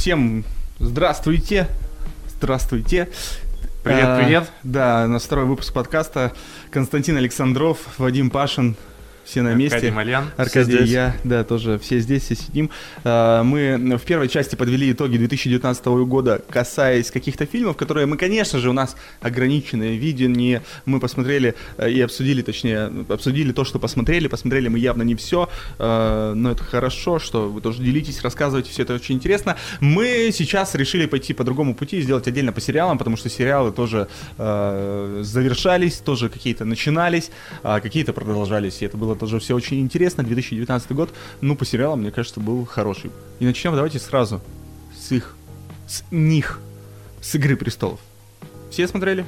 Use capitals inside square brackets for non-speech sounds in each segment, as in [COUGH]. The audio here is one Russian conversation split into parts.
Всем здравствуйте. Здравствуйте. Привет, А, привет. Да, на второй выпуск подкаста Константин Александров, Вадим Пашин, все на месте. Аркадий Малян. Аркадий, Все здесь. я, да, тоже все здесь, все сидим. А, Мы в первой части подвели итоги 2019 года, касаясь каких-то фильмов, которые мы, конечно же, у нас ограниченное видение. Мы посмотрели э, и обсудили, точнее, обсудили то, что посмотрели. Посмотрели мы явно не все, но это хорошо, что вы тоже делитесь, рассказываете, все это очень интересно. Мы сейчас решили пойти по другому пути и сделать отдельно по сериалам, потому что сериалы тоже э, завершались, тоже какие-то начинались, а какие-то продолжались. И это было тоже все очень интересно. 2019 год, ну, по сериалам, мне кажется, был хороший. И начнем давайте сразу с их, с них, с «Игры престолов». Все смотрели?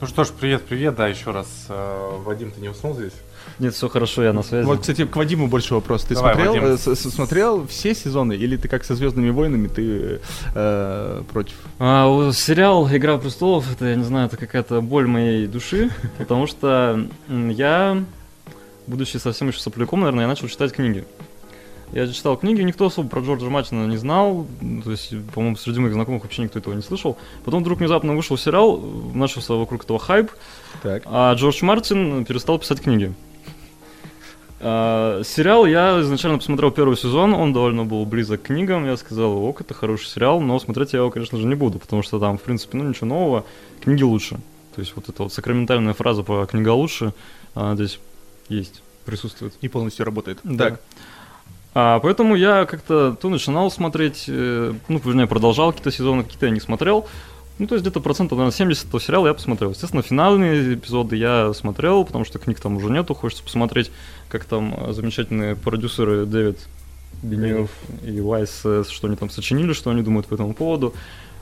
Ну что ж, привет, привет, да, еще раз. э, Вадим, ты не уснул здесь? Нет, все хорошо, я на связи. Вот, кстати, к Вадиму больше вопрос. Ты Давай, смотрел, э, смотрел все сезоны, или ты как со Звездными войнами, ты э, против? А, сериал «Игра престолов» это, я не знаю, это какая-то боль моей души, потому что я, будучи совсем еще сопляком, наверное, я начал читать книги. Я читал книги, никто особо про Джорджа Мартина не знал, м, то есть, по-моему, среди моих знакомых вообще никто этого не слышал. Потом вдруг внезапно вышел сериал, начался вокруг этого хайп, Так. а Джордж Мартин перестал писать книги. А, сериал я изначально посмотрел первый сезон, он довольно был близок к книгам, я сказал, ок, это хороший сериал, но смотреть я его, конечно же, не буду, потому что там, в принципе, ну ничего нового, книги лучше. То есть вот эта вот сакраментальная фраза про книга лучше а, здесь есть, присутствует. И полностью работает. Да. Так. А, поэтому я как-то то начинал смотреть, э, ну, вернее, продолжал какие-то сезоны, какие-то я не смотрел. Ну, то есть где-то процентов, наверное, 70 этого сериала я посмотрел. Естественно, финальные эпизоды я смотрел, потому что книг там уже нету. Хочется посмотреть, как там э, замечательные продюсеры Дэвид Бенев и Вайс, что они там сочинили, что они думают по этому поводу.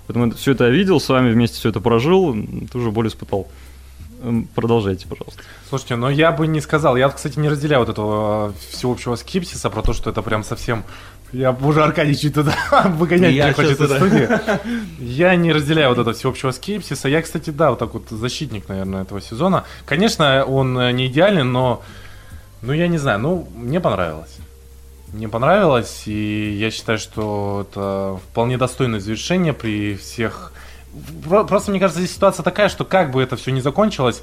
Поэтому все это я видел, с вами вместе все это прожил, тоже боль испытал. Продолжайте, пожалуйста. Слушайте, но я бы не сказал, я, кстати, не разделяю вот этого всеобщего скепсиса про то, что это прям совсем... Я уже Аркадий чуть туда [LAUGHS] выгонять меня хочет из студии. Я не разделяю вот этого всеобщего скепсиса. Я, кстати, да, вот так вот защитник, наверное, этого сезона. Конечно, он э, не идеален, но... Ну, я не знаю, ну, мне понравилось. Мне понравилось, и я считаю, что это вполне достойное завершение при всех... Про- Просто, мне кажется, здесь ситуация такая, что как бы это все не закончилось,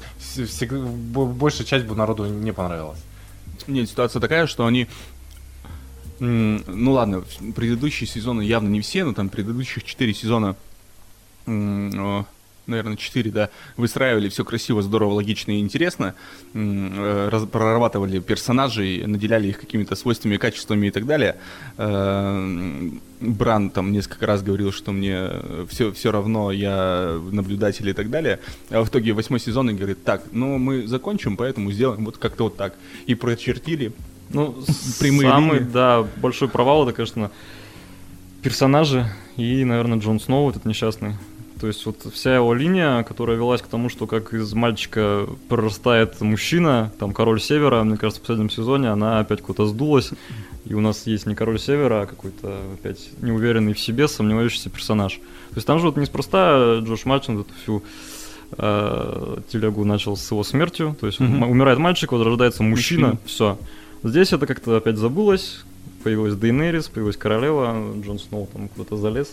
большая часть бы народу не понравилась. Нет, ситуация такая, что они... Ну ладно, предыдущие сезоны явно не все, но там предыдущих четыре сезона, наверное, четыре, да, выстраивали все красиво, здорово, логично и интересно, э, раз- прорабатывали персонажей, наделяли их какими-то свойствами, качествами и так далее. Э, Бран там несколько раз говорил, что мне все, все равно, я наблюдатель и так далее. А в итоге восьмой сезон и говорит, так, ну мы закончим, поэтому сделаем вот как-то вот так. И прочертили. Ну, Прямые самый, линии. да, большой провал это, конечно, персонажи и, наверное, Джон Сноу, этот несчастный. То есть вот вся его линия, которая велась к тому, что как из мальчика прорастает мужчина, там король севера, мне кажется, в последнем сезоне она опять куда-то сдулась. И у нас есть не король севера, а какой-то опять неуверенный в себе, сомневающийся персонаж. То есть там же вот неспроста Джош Мартин эту всю э, телегу начал с его смертью. То есть м- умирает мальчик, вот рождается мужчина, Мужчина. все. Здесь это как-то опять забылось. Появилась Дейнерис, появилась королева, Джон Сноу там куда-то залез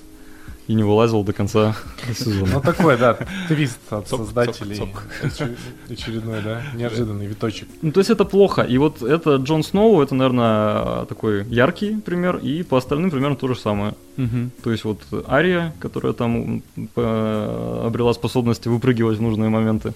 и не вылазил до конца [LAUGHS] Ну, сезона. такой, да, твист от Цок, создателей. цок, Очер- Очередной, да, неожиданный виточек. Ну, то есть это плохо. И вот это Джон Сноу, это, наверное, такой яркий пример, и по остальным примерно то же самое. То есть вот Ария, которая там по- обрела способность выпрыгивать в нужные моменты.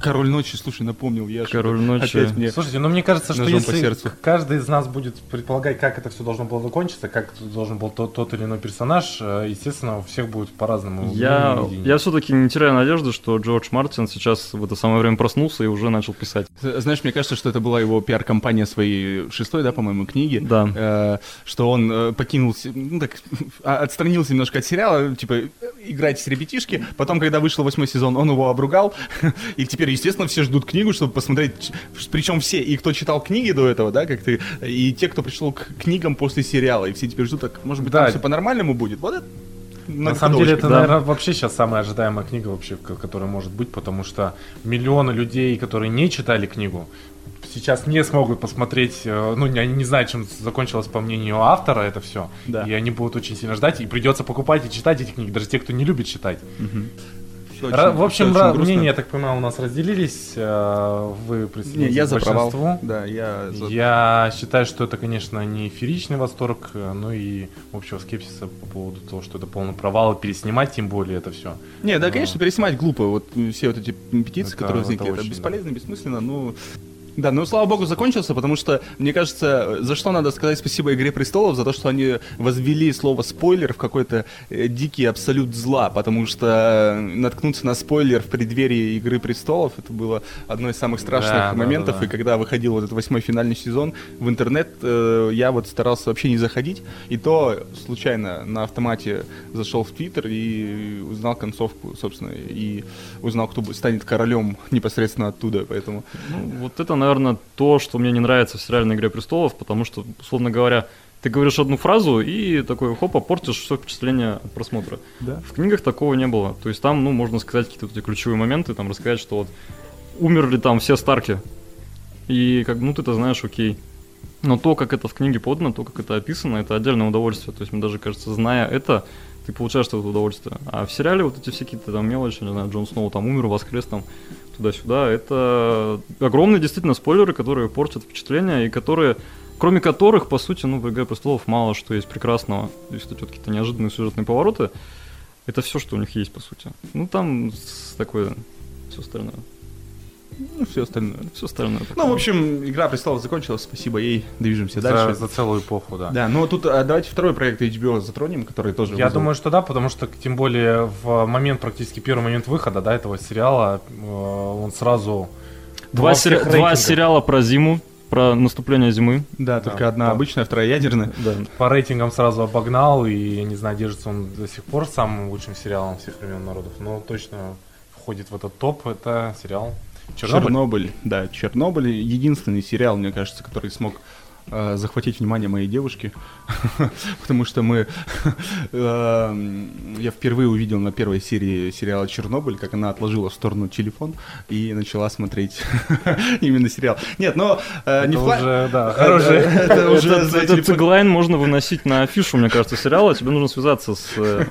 Король ночи, слушай, напомнил, я что-то Король ночи. опять мне... Слушайте, ну мне кажется, что по если сердцу. каждый из нас будет предполагать, как это все должно было закончиться, как должен был тот, тот или иной персонаж, э, естественно, у всех будет по-разному. Я, я все-таки не теряю надежды, что Джордж Мартин сейчас в это самое время проснулся и уже начал писать. Знаешь, мне кажется, что это была его пиар-компания своей шестой, да, по-моему, книги. Да. Э, что он э, покинул, ну так, а- отстранился немножко от сериала, типа, э, играть с ребятишки. Потом, когда вышел восьмой сезон, он его обругал. [LAUGHS] И теперь, естественно, все ждут книгу, чтобы посмотреть. Причем все, и кто читал книги до этого, да, как ты, и те, кто пришел к книгам после сериала. И все теперь ждут, так, может быть, Да. там все по-нормальному будет. Вот это На самом деле, это, да. наверное, вообще сейчас самая ожидаемая книга, вообще, которая может быть, потому что миллионы людей, которые не читали книгу, сейчас не смогут посмотреть, э, ну, они не знают, чем закончилось, по мнению автора, это все. Да. И они будут очень сильно ждать, и придется покупать и читать эти книги, даже те, кто не любит читать. Всё Ра- очень- в общем, очень грустно. мнения, я так понимаю, у нас разделились. э, Вы присоединились я к большинству. Да, я за... Я считаю, что это, конечно, не феричный восторг, э, но и общего скепсиса по поводу того, что это полный провал, переснимать тем более это все. Не, да, конечно, переснимать глупо. Вот все вот эти петиции, Это- которые это возникли, это, очень, бесполезно, бессмысленно. Ну, да, ну, слава богу, закончился, потому что, мне кажется, за что надо сказать спасибо «Игре престолов», за то, что они возвели слово «спойлер» в какой-то э, дикий абсолют зла, потому что э, наткнуться на спойлер в преддверии «Игры престолов» это было одно из самых страшных Да, да, моментов, да, да. и когда выходил вот этот восьмой финальный сезон, в интернет э, я вот старался вообще не заходить, и то случайно на автомате зашел в Твиттер и узнал концовку, собственно, и узнал, кто станет королем непосредственно оттуда, поэтому... Ну, вот это, наверное, то, что мне не нравится в сериале «Игре престолов», потому что, условно говоря, ты говоришь одну фразу и такой хопа портишь все впечатление от просмотра. Да. В книгах такого не было. То есть там, ну, можно сказать какие-то эти ключевые моменты, там рассказать, что вот умерли там все Старки. И как, ну, ты-то знаешь, окей. Но то, как это в книге подано, то, как это описано, это отдельное удовольствие. То есть мне даже кажется, зная это, ты получаешь это удовольствие. А в сериале вот эти все какие-то там мелочи, не знаю, Джон Сноу там умер, воскрес там туда-сюда, это огромные действительно спойлеры, которые портят впечатление и которые, кроме которых, по сути, ну, в «Игре престолов» мало что есть прекрасного. То есть это какие-то неожиданные сюжетные повороты. Это все, что у них есть, по сути. Ну, там такое все остальное. Ну, все остальное. Все остальное. Ну, в общем, «Игра престолов» закончилась, спасибо ей, движемся За, дальше. за целую эпоху, да. Да, ну тут а, давайте второй проект HBO затронем, который тоже Я вызвал- думаю, что да, потому что тем более в момент, практически первый момент выхода, да, этого сериала, э, он сразу... Два, сери- два сериала про зиму, про наступление зимы. Да, Да, только одна да. обычная, вторая ядерная. Да. По рейтингам сразу обогнал, и, я не знаю, держится он до сих пор самым лучшим сериалом всех времен народов, но точно входит в этот топ, это сериал Чернобыль. Чернобыль. Да, Чернобыль единственный сериал, мне кажется, который смог э, захватить внимание моей девушки, [LAUGHS] потому что мы, [LAUGHS] э, я впервые увидел на первой серии сериала Чернобыль, как она отложила в сторону телефон и начала смотреть [LAUGHS] именно сериал. Нет, но э, не пла- уже, да, Это- хороший. это уже Этот, за этот телефон- теглайн можно выносить на афишу, мне кажется, сериала. Тебе нужно связаться с э,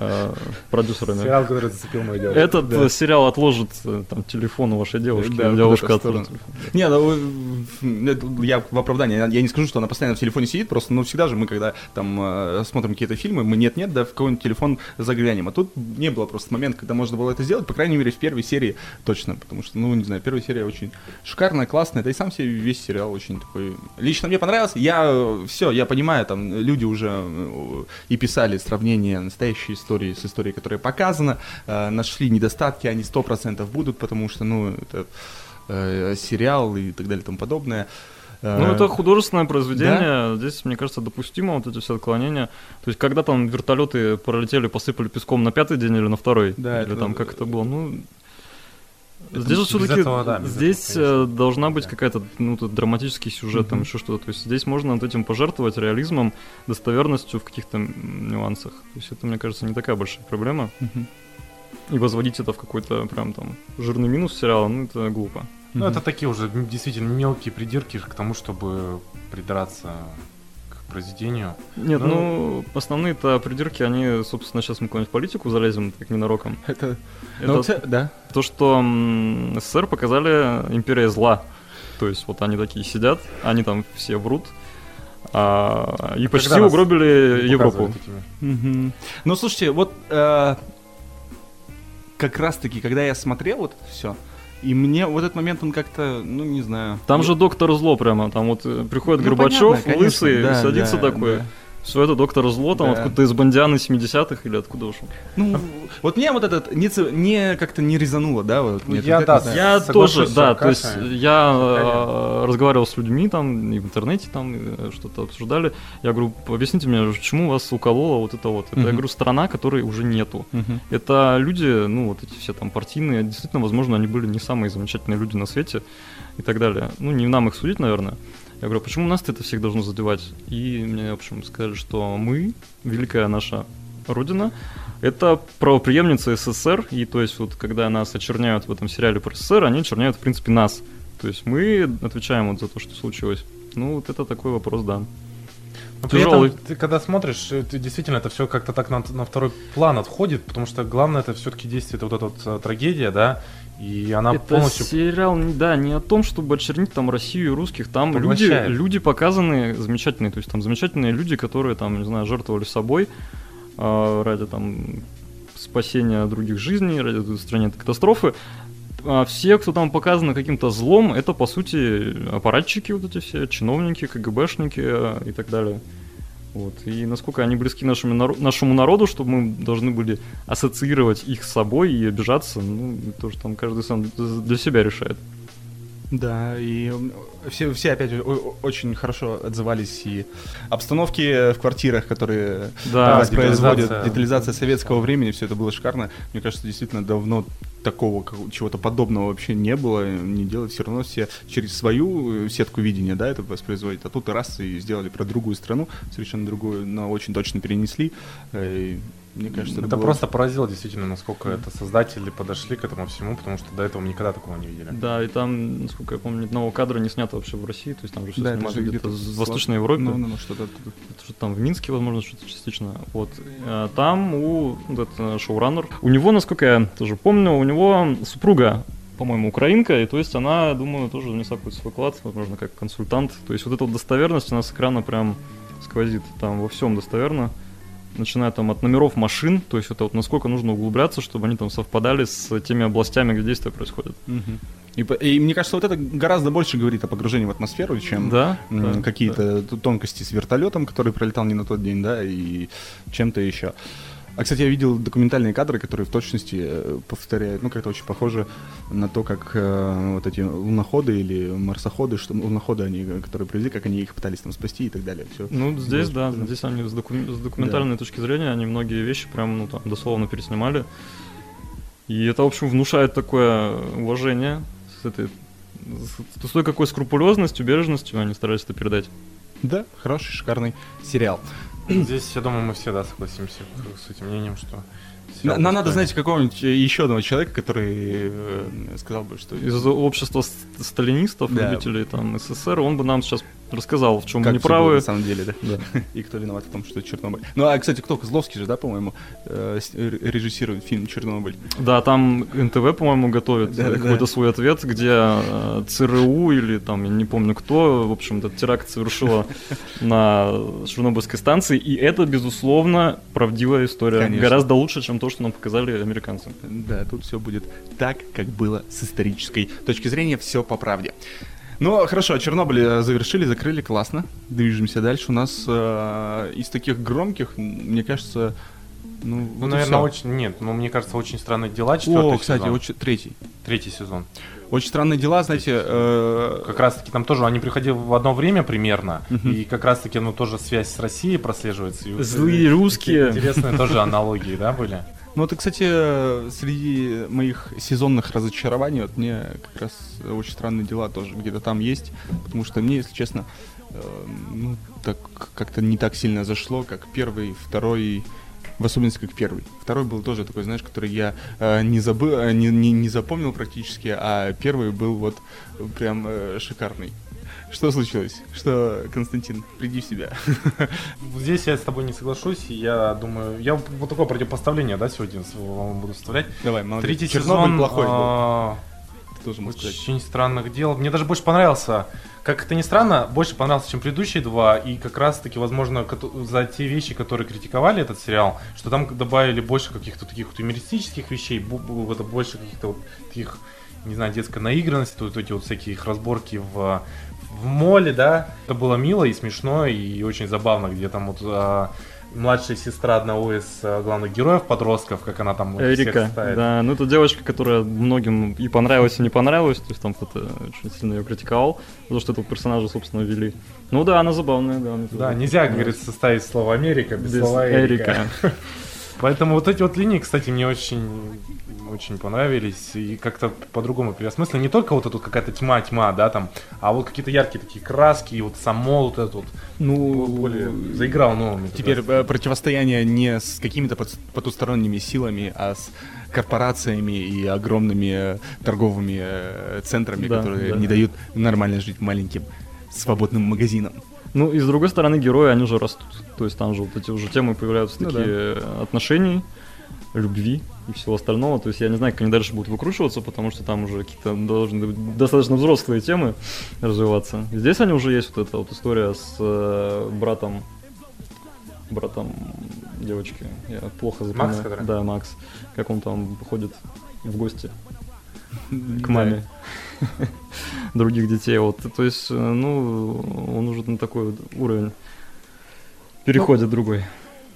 э, продюсерами. Сериал, который зацепил мою девушку. Этот Да. э, сериал отложит там телефон у вашей девушки, Да, девушка отложит. Не, ну, я в оправдании, я я не скажу, что она постоянно в телефоне сидит, просто, ну, всегда же мы, когда там э, смотрим какие-то фильмы, мы нет-нет, да, в какой-нибудь телефон заглянем, а тут не было просто момента, когда можно было это сделать, по крайней мере, в первой серии точно, потому что, ну, не знаю, первая серия очень шикарная, классная, да и сам себе весь сериал очень такой, лично мне понравился, я, все, я понимаю, там, люди уже э, и писали сравнение настоящей истории с историей, которая показана, э, нашли недостатки, они 100% будут, потому что, ну, это э, сериал и так далее и тому подобное. Э, Ну, это художественное произведение. Здесь, мне кажется, допустимо вот эти все отклонения. То есть, когда там вертолеты пролетели, посыпали песком на пятый день или на второй, Да, или это- там как это было, ну. Здесь же все-таки да, здесь этого, э, должна быть Да. какая-то ну, тут драматический сюжет, там Мгм. еще что-то. То есть здесь можно над этим пожертвовать реализмом, достоверностью в каких-то нюансах. То есть это, мне кажется, не такая большая проблема. Мгм. И возводить это в какой-то прям там жирный минус сериала, ну это глупо. Ну, это такие уже действительно мелкие придирки к тому, чтобы придраться к произведению. Нет, Ну- ну, основные-то придирки, они, собственно, сейчас мы куда-нибудь в политику залезем, так ненароком. [LAUGHS] Это, Это ну, да. то, что СССР показали империя зла. То есть вот они такие сидят, они там все врут, а, и почти Когда нас угробили Европу. Мгм. Ну, слушайте, вот э, как раз-таки, когда я смотрел вот это все, и мне вот этот момент, он как-то, ну, не знаю. Там же доктор зло прямо, там вот э, приходит Ну, Горбачев, понятно, конечно, лысый, да, садится да, такой, да. Все это доктор зло, там Да. откуда-то из Бондианы 70-х или откуда уж. он. Ну, вот мне вот этот не, не как-то не резануло, да, вот. Нет, я, вот да, это, Я тоже, да, то есть я э, разговаривал с людьми там и в интернете там э, что-то обсуждали. Я говорю, объясните мне, почему вас укололо вот это вот? Это, я Мгм. говорю, страна, которой уже нету. Мгм. Это люди, ну вот эти все там партийные, действительно, возможно, они были не самые замечательные люди на свете и так далее. Ну, не нам их судить, наверное. Я говорю, почему нас это всех должно задевать? И мне, в общем, сказали, что мы, великая наша родина, это правоприемница СССР, и то есть вот когда нас очерняют в этом сериале про СССР, они очерняют, в принципе, нас. То есть мы отвечаем вот за то, что случилось. Ну, вот это такой вопрос, да. Но при Тяжелый. этом, ты когда смотришь, э, ты, действительно это все как-то так на, на второй план отходит, потому что главное это все-таки действие, это вот эта вот э, трагедия, да, и она это полностью... сериал, да, не о том, чтобы очернить там Россию и русских. Там люди, Поглощает. люди показаны замечательные. То есть там замечательные люди, которые там, не знаю, жертвовали собой а, ради там спасения других жизней, ради устранения катастрофы. А все, кто там показаны каким-то злом, это по сути аппаратчики вот эти все, чиновники, КГБшники э, и так далее. Вот. И насколько они близки нашему, нашему народу, чтобы мы должны были ассоциировать их с собой и обижаться, ну, тоже там каждый сам для себя решает. Да, и все, все опять очень хорошо отзывались и обстановки в квартирах, которые Да, воспроизводят детализация. детализация советского времени, все это было шикарно. Мне кажется, действительно давно такого чего-то подобного вообще не было, не делать. Все равно все через свою э, сетку видения, да, это воспроизводят. А тут раз и сделали про другую страну, совершенно другую, но очень точно перенесли. Э, мне кажется, Это было- просто поразило действительно, насколько это создатели подошли к этому всему, потому что до этого мы никогда такого не видели. Да, и там, насколько я помню, ни одного кадра не снято вообще в России, то есть там же все Да, это снимали где-то где-то в Восточной Европе. Ну, ну, ну, что-то оттуда. Это что-то там в Минске, возможно, что-то частично. Вот. А Там у вот этот шоураннер, у него, насколько я тоже помню, у него супруга по-моему, украинка, и то есть она, думаю, тоже внесла какой-то свой вклад, возможно, как консультант. То есть вот эта вот достоверность, она с экрана прям сквозит, там во всем достоверно. Начиная там от номеров машин, то есть это вот насколько нужно углубляться, чтобы они там совпадали с теми областями, где действия происходят. И, и мне кажется, вот это гораздо больше говорит о погружении в атмосферу, чем Да, м, да, да. какие-то т- тонкости с вертолетом, который пролетал не на тот день, да, и чем-то еще. А, кстати, я видел документальные кадры, которые в точности э, повторяют, ну, как-то очень похоже на то, как э, вот эти луноходы или марсоходы, что луноходы они, которые привезли, как они их пытались там спасти и так далее. Все. Ну, здесь, да, здесь они с, доку- с документальной точки зрения, они многие вещи прям, ну, там, дословно переснимали. И это, в общем, внушает такое уважение с этой... С той какой скрупулезностью, бережностью они старались это передать. Да, хороший, шикарный сериал. Здесь, я думаю, мы все, да, согласимся с этим мнением, что... Нам надо, достойный. знаете, какого-нибудь э, еще одного человека, который э, сказал бы, что... Из общества ст- сталинистов, Да. любителей там СССР, он бы нам сейчас рассказал, в чем Как всё было неправы. на самом деле, да? Да. И кто виноват в том, что Чернобыль. Ну, а, кстати, кто? Козловский же, да, по-моему, э, режиссирует фильм «Чернобыль». Да, там НТВ, по-моему, готовит Да, э, да. какой-то свой ответ, где э, ЦРУ или там, я не помню кто, в общем, этот теракт совершила [LAUGHS] на Чернобыльской станции, и это, безусловно, правдивая история. Конечно. Гораздо лучше, чем то, что нам показали американцы. Да, тут все будет так, как было с исторической точки зрения, все по правде. Ну, хорошо, Чернобыль э, завершили, закрыли, классно. Движемся дальше. У нас э, из таких громких, мне кажется, ну, Ну, вот наверное, очень... Нет, ну, мне кажется, очень странные дела. Четвертый О, кстати, сезон. очень- третий. Третий сезон. Очень странные дела, знаете, э, Как раз таки там тоже они приходили в одно время примерно, и как раз таки, ну, тоже связь с Россией прослеживается. Злые русские. Интересные тоже аналогии, да, были? Ну, это, кстати, среди моих сезонных разочарований, вот мне как раз очень странные дела тоже где-то там есть, потому что мне, если честно, э, ну, так как-то не так сильно зашло, как первый, второй, в особенности как первый. Второй был тоже такой, знаешь, который я э, не забыл, э, не, не, не запомнил практически, а первый был вот прям э, шикарный. Что случилось? Что, Константин, приди в себя. [LAUGHS] Здесь я с тобой не соглашусь, я думаю, я вот такое противопоставление, да, сегодня вам буду вставлять. Давай, молодец. Третий Чернобыль сезон плохой был, а, тоже очень странных дел. Мне даже больше понравился, как это ни странно, больше понравился, чем предыдущие два, и как раз таки, возможно, за те вещи, которые критиковали этот сериал, что там добавили больше каких-то таких вот юмористических вещей, больше каких-то вот таких, не знаю, детской наигранности, вот эти вот всякие их разборки в в моле, да, это было мило и смешно и очень забавно, где там вот а, младшая сестра одного из а, главных героев, подростков, как она там всех Эрика, ставит. да, ну это девочка, которая многим и понравилась, и не понравилась, то есть там кто-то очень сильно ее критиковал, потому что этого персонажа, собственно, вели. Ну да, она забавная, да. Да, нельзя, говорит, составить слово Америка без, Без слова Эрика. Эрика. Поэтому вот эти вот линии, кстати, мне очень, очень понравились. И как-то по-другому переосмыслили. Не только вот эта вот какая-то тьма-тьма, да, там, а вот какие-то яркие такие краски, и вот сам вот этот вот Ну, более заиграл новыми. Теперь э, противостояние не с какими-то пот- потусторонними силами, а с корпорациями и огромными э, торговыми э, центрами, Да, которые да. не дают нормально жить маленьким свободным магазинам. Ну и с другой стороны, герои, они же растут. То есть там же вот эти уже темы появляются, Ну такие э, отношений, любви и всего остального. То есть я не знаю, как они дальше будут выкручиваться, потому что там уже какие-то должны быть достаточно взрослые темы развиваться. Здесь они уже есть вот эта вот история с э, братом братом девочки. Я плохо запоминаю. который? Да, Макс. Как он там ходит в гости к [LAUGHS] маме. [LAUGHS] Других детей. Вот, то есть, э, ну, он уже на такой уровень. Переходит другой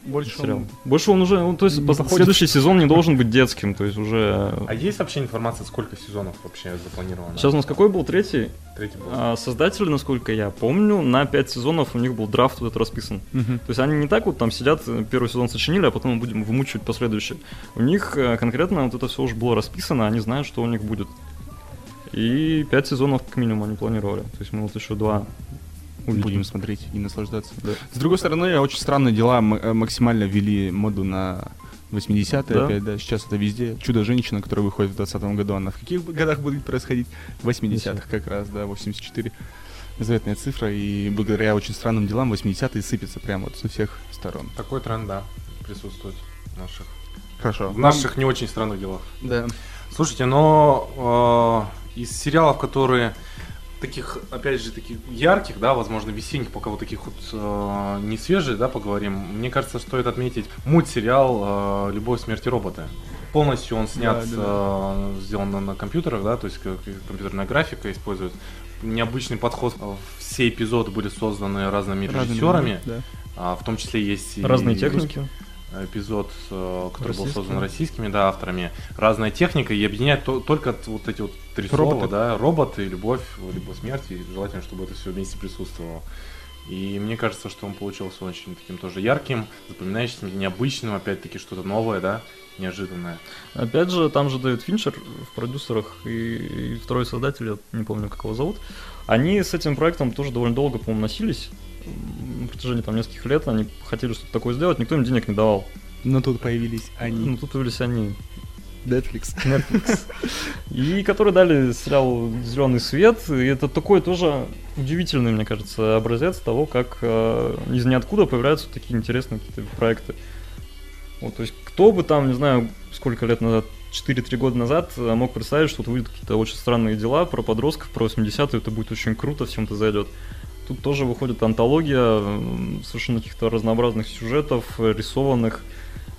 Больше сериал. он- Больше он уже, ну, то есть, не следующий сезон не должен быть детским, то есть уже. А есть вообще информация, сколько сезонов вообще запланировано? Сейчас у нас какой был третий? Третий был. А, Создатели, насколько я помню, на пять сезонов у них был драфт вот этот расписан. Мгм. То есть они не так вот там сидят, первый сезон сочинили, а потом мы будем вымучивать последующие. У них э, конкретно вот это все уже было расписано, они знают, что у них будет. И пять сезонов как минимум они планировали. То есть мы вот еще два. Будем смотреть и наслаждаться. С другой стороны, очень странные дела э, максимально ввели моду на 80-е Да. опять, да, сейчас это везде. Чудо-женщина, которая выходит в 20 году, она в каких годах будет происходить? В 80-х как раз, да, 84. Заветная цифра, и благодаря очень странным делам 80-е сыпятся прямо вот со всех сторон. Такой тренд, да, присутствует в наших, Хорошо. в наших не очень странных делах. Да. Слушайте, но э, из сериалов, которые таких, опять же, таких ярких, да, возможно, весенних, пока вот таких вот э, не свежих, да, поговорим, мне кажется, стоит отметить мультсериал э, «Любовь, смерть и роботы». Полностью он снят, Да, да, э, сделан на, на компьютерах, да, то есть компьютерная графика использует. Необычный подход. Все эпизоды были созданы разными Разными режиссерами, Да. а, в том числе есть и Разные русские техники. Эпизод, э, который был создан российскими да, авторами, разная техника, и объединяет то- только вот эти вот три Роботы. слова, да, роботы, любовь, либо смерть, и желательно, чтобы это все вместе присутствовало. И мне кажется, что он получился очень таким тоже ярким, запоминающимся, необычным, опять-таки что-то новое, да, неожиданное. Опять же, там же Дэвид Финчер в продюсерах и, и второй создатель, я не помню, как его зовут, они с этим проектом тоже довольно долго, по-моему, носились. На протяжении там нескольких лет они хотели что-то такое сделать, никто им денег не давал. Но тут появились они. Ну, тут появились они, Netflix. Netflix. [LAUGHS] И которые дали сериалу зеленый свет. И это такой тоже удивительный, мне кажется, образец того, как э, из ниоткуда появляются такие интересные какие-то проекты. Вот, то есть, кто бы там, не знаю, сколько лет назад, 4-3 года назад, э, мог представить, что вот выйдут какие-то очень странные дела про подростков, про 80-е, это будет очень круто, всем это зайдет. Тут тоже выходит антология совершенно каких-то разнообразных сюжетов, э, рисованных,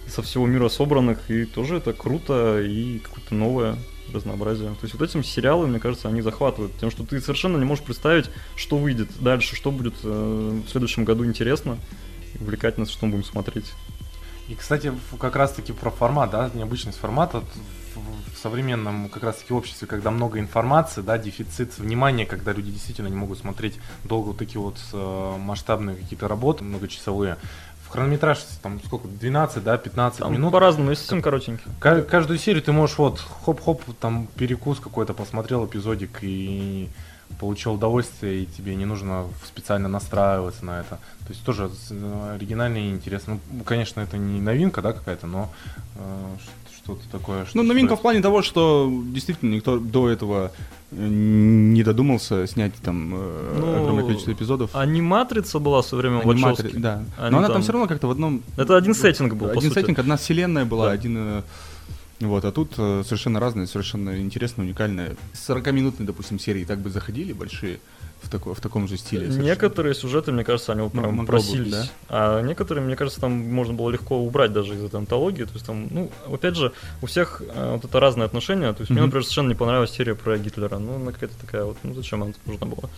со всего мира собранных, и тоже это круто и какое-то новое разнообразие. То есть вот этим сериалы, мне кажется, они захватывают тем, что ты совершенно не можешь представить, что выйдет дальше, что будет э, в следующем году интересно, увлекательно, что мы будем смотреть. И, кстати, как раз-таки про формат, да, необычность формата в, современном как раз-таки обществе, когда много информации, да, дефицит внимания, когда люди действительно не могут смотреть долго вот такие вот э, масштабные какие-то работы многочасовые. В хронометраж там сколько, 12, да, 15 Там минут. по-разному, есть совсем коротенький. Ка- Каждую серию ты можешь вот хоп-хоп, там перекус какой-то посмотрел эпизодик и получил удовольствие, и тебе не нужно специально настраиваться на это. То есть тоже э, оригинально и интересно. Ну, конечно, это не новинка, да, какая-то, но э, что-то такое. что Ну, новинка в стоит. плане того, что действительно никто до этого э, не додумался снять там э, Ну, огромное количество эпизодов. Аниматрица была в время Аниматори- Вачовски. да. Они Но она там там- все равно как-то в одном... Это один сеттинг был, по Один сути. сеттинг, одна вселенная была, Да. один... э, Вот, а тут совершенно разные, совершенно интересные, уникальные. 40-минутные, допустим, серии так бы заходили большие в, тако- в таком же стиле. совершенно. Некоторые сюжеты, мне кажется, они прям бы, просились. да. А некоторые, мне кажется, там можно было легко убрать даже из этой антологии. То есть там, ну, опять же, у всех э, вот это разные отношения. То есть мне, Мгм. например, совершенно не понравилась серия про Гитлера. Ну, она какая-то такая вот, ну зачем она нужна была?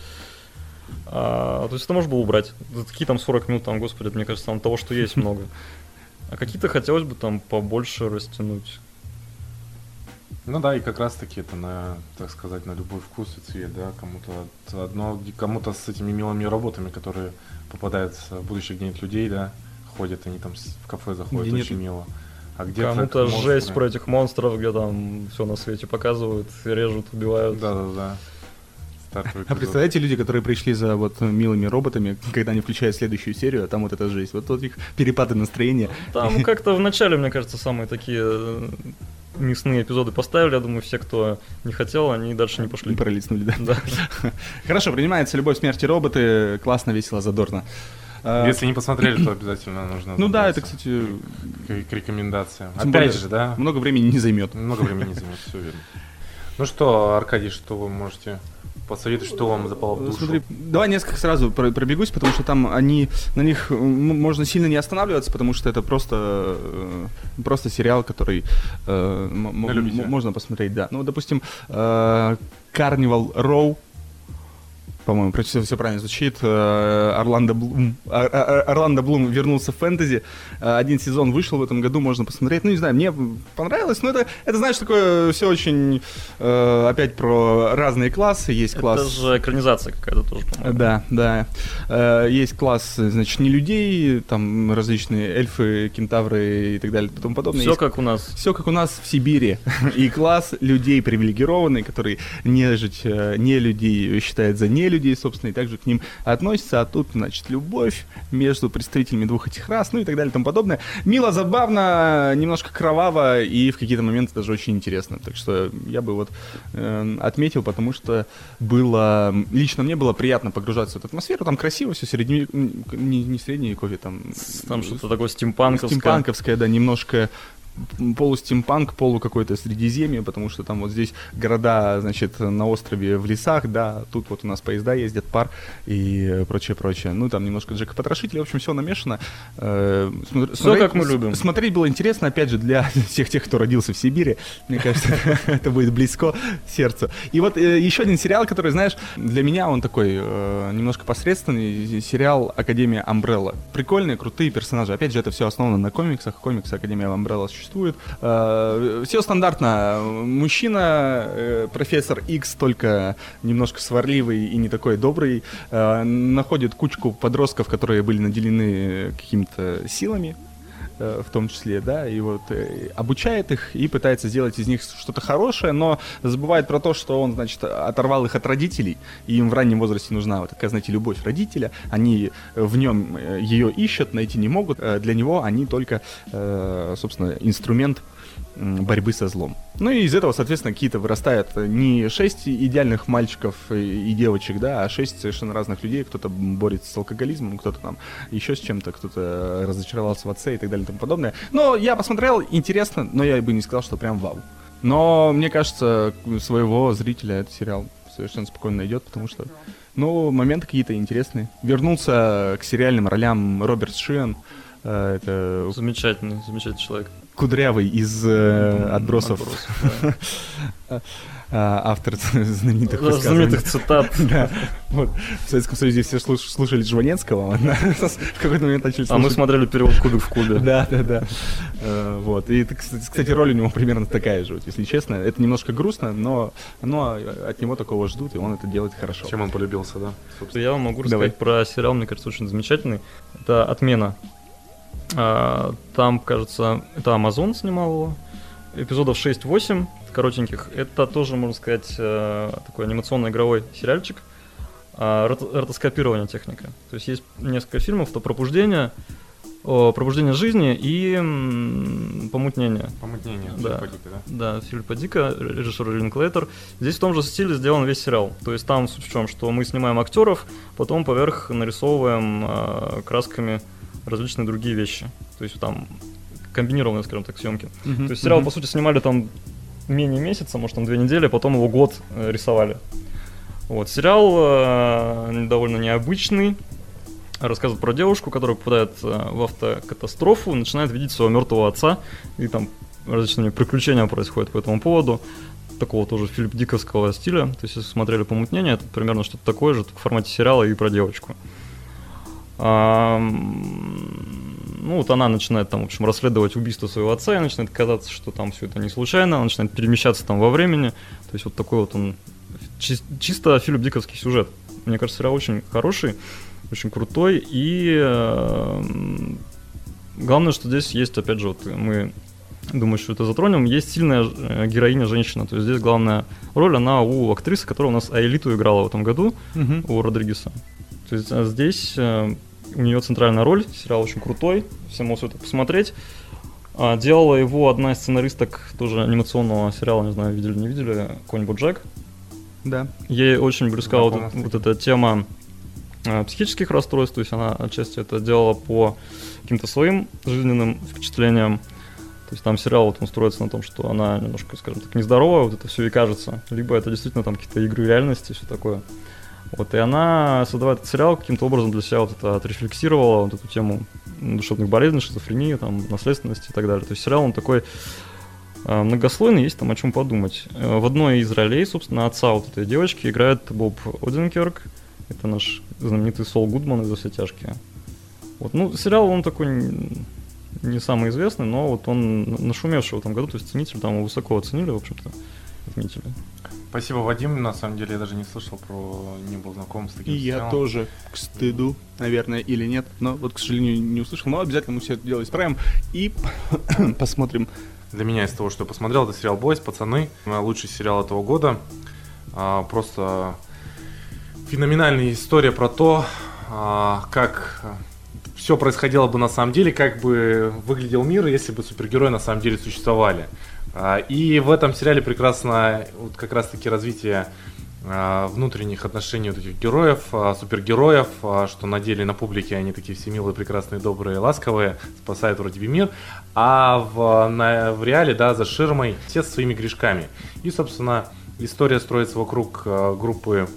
А, то есть это можно было убрать. Да Какие там 40 минут, там, господи, мне кажется, там того, что есть много. А какие-то хотелось бы там побольше растянуть. Ну да, и как раз-таки это на, так сказать, на любой вкус и цвет, да, кому-то от одно, кому-то с этими милыми работами, которые попадают в будущих где-нибудь людей, да, ходят, они там в кафе заходят, Где нет- очень мило. А где Кому-то жесть про этих монстров, где там все на свете показывают, режут, убивают. Да-да-да. А представляете, люди, которые пришли за вот милыми роботами, когда они включают следующую серию, а там вот эта жесть, вот тут их перепады настроения. Там [LAUGHS] как-то в начале, мне кажется, самые такие э, мясные эпизоды поставили. Я думаю, все, кто не хотел, они дальше не пошли. Пролистнули, да. Да. [LAUGHS] Хорошо, принимается «Любовь, смерть и роботы», классно, весело, задорно. А, Если не посмотрели, то обязательно нужно. Ну да, это, кстати, к, к рекомендациям. Тем Опять более, же, да, много времени не займет. много времени займет, все верно. Ну что, Аркадий, что вы можете посоветовать, что вам запало в душу? Смотри, давай несколько сразу про- пробегусь, потому что там они, на них м, можно сильно не останавливаться, потому что это просто, э, просто сериал, который э, можно посмотреть, да. Ну, допустим, э, Carnival Row, по-моему, все, все правильно звучит. э, Орландо Блум, Ор- Ор- Орландо Блум вернулся в фэнтези. Э, Один сезон вышел в этом году, можно посмотреть. Ну, не знаю, мне понравилось, но это, это знаешь, такое все очень э, опять про разные классы. Есть класс... Это же экранизация какая-то тоже, по-моему. Да, да. Есть класс, значит, не людей, там различные эльфы, кентавры и так далее и тому подобное. Все Есть как у нас. все как у нас в Сибири. И класс людей привилегированный, который нежить, не людей считает за не людей, собственно, и также к ним относится. А тут, значит, любовь между представителями двух этих рас, ну и так далее и тому подобное. Мило, забавно, немножко кроваво и в какие-то моменты даже очень интересно. Так что я бы вот э, отметил, потому что было, лично мне было приятно погружаться в эту атмосферу. Там красиво все, средне... не, не средневековье, там... Там что-то такое стимпанковское. Стимпанковская, да, немножко полустимпанк, полу какое-то средиземье, потому что там вот здесь города, значит, на острове в лесах, да, тут вот у нас поезда ездят, пар и прочее, прочее. Ну, там немножко Джека Потрошителя, в общем, все намешано. Э, смотр- Всё, как мы любим. Смотреть было интересно, опять же, для [LAUGHS] всех тех, кто родился в Сибири. Мне кажется, [LAUGHS] это будет близко сердцу. И вот э, еще один сериал, который, знаешь, для меня он такой э, немножко посредственный, сериал Академия Амбрелла. Прикольные, крутые персонажи. Опять же, это все основано на комиксах. Комиксы Академия Амбрелла существует. Все стандартно. Мужчина, э, профессор X, только немножко сварливый и не такой добрый, э, находит кучку подростков, которые были наделены какими-то силами, э, в том числе, да, и вот э, обучает их и пытается сделать из них что-то хорошее, но забывает про то, что он, значит, оторвал их от родителей, и им в раннем возрасте нужна вот такая, знаете, любовь родителя, они э, в нем э, ее ищут, найти не могут, Э, для него они только, э, собственно, инструмент борьбы со злом. Ну и из этого, соответственно, какие-то вырастают не шесть идеальных мальчиков и девочек, да, а шесть совершенно разных людей. Кто-то борется с алкоголизмом, кто-то там еще с чем-то, кто-то разочаровался в отце и так далее и тому подобное. Но я посмотрел, интересно, но я бы не сказал, что прям вау. Но мне кажется, своего зрителя этот сериал совершенно спокойно найдет, потому что, ну, моменты какие-то интересные. Вернулся к сериальным ролям Роберт Шиан, э, это Замечательный, замечательный человек. Кудрявый из э, отбросов, [LAUGHS] да. а, автор [LAUGHS] знаменитых. Знаменитых цитат. [LAUGHS] Да. Вот. В Советском Союзе все слуш- слушали Жванецкого, в какой-то момент начали А мы смотрели перевод «Кубик в кубе». Да, да, да. Э, Вот. И, кстати, роль у него примерно такая же, вот, если честно. Это немножко грустно, но, но от него такого ждут, и он это делает хорошо. Чем он полюбился, да? собственно? Я вам могу Давай. рассказать про сериал, мне кажется, очень замечательный. Это «Отмена». А, Там, кажется, это Amazon снимал его. Эпизодов 6-8, коротеньких. Это тоже, можно сказать, э, такой анимационно-игровой сериальчик. Рото- Ротоскопирование техника. То есть есть несколько фильмов, то «Пробуждение», «Пробуждение жизни» и «Помутнение». Помутнение, Да. Дика, да? Да, Филиппа Дика, режиссер Линклейтер. Здесь в том же стиле сделан весь сериал. То есть там суть в чем, что мы снимаем актеров, потом поверх нарисовываем э, красками различные другие вещи. То есть там комбинированные, скажем так, съемки. Мгм, То есть сериал, мгм. по сути, снимали там менее месяца, может, там две недели, потом его год э, рисовали. Вот, сериал э, довольно необычный. Рассказывает про девушку, которая попадает э, в автокатастрофу, начинает видеть своего мертвого отца, и там различные приключения происходят по этому поводу. Такого тоже Филипп Диковского стиля. То есть, если смотрели «Помутнение», это примерно что-то такое же, только в формате сериала и про девочку. Ам, Ну, вот она начинает там, в общем, расследовать убийство своего отца, и начинает казаться, что там все это не случайно, она начинает перемещаться там во времени. То есть вот такой вот он чис- чисто Филипп Диковский сюжет. Мне кажется, сериал очень хороший, очень крутой, и главное, что здесь есть, опять же, вот мы думаю, что это затронем. Есть сильная э, героиня женщина. То есть здесь главная роль, она у актрисы, которая у нас Аэлиту играла в этом году, Мгм. у Родригеса. То есть а здесь э, у нее центральная роль, сериал очень крутой, всем могут это посмотреть. А, делала его одна из сценаристок тоже анимационного сериала, не знаю, видели, не видели, Конь Боджек. Да. Ей очень близка вот, вот эта тема э, психических расстройств, то есть она отчасти это делала по каким-то своим жизненным впечатлениям. То есть там сериал вот он строится на том, что она немножко, скажем так, нездоровая, вот это все и кажется. Либо это действительно там какие-то игры реальности, все такое. Вот, и она, создавая этот сериал, каким-то образом для себя вот это отрефлексировала, вот эту тему душевных болезней, шизофрении, там, наследственности и так далее. То есть сериал, он такой э, многослойный, есть там о чем подумать. Э, В одной из ролей, собственно, отца вот этой девочки играет Боб Одинкерк. Это наш знаменитый Сол Гудман из «Все тяжкие». Вот, ну, сериал, он такой не самый известный, но вот он нашумевший в этом году, то есть ценители там его высоко оценили, в общем-то, отметили. Спасибо, Вадим. На самом деле я даже не слышал про, не был знаком с таким И я сериалом. тоже к стыду, наверное, или нет. Но вот, к сожалению, не услышал. Но обязательно мы все это дело исправим и [COUGHS] посмотрим. Для меня из того, что я посмотрел, это сериал «Бойс», «Пацаны». Лучший сериал этого года. А, просто феноменальная история про то, а, как все происходило бы на самом деле, как бы выглядел мир, если бы супергерои на самом деле существовали. А, И в этом сериале прекрасно вот как раз-таки развитие а, внутренних отношений вот этих героев, а, супергероев, что на деле на публике они такие все милые, прекрасные, добрые, ласковые, спасают вроде бы мир, а в, на- в реале, да, за ширмой все со своими грешками. И, собственно, история строится вокруг группы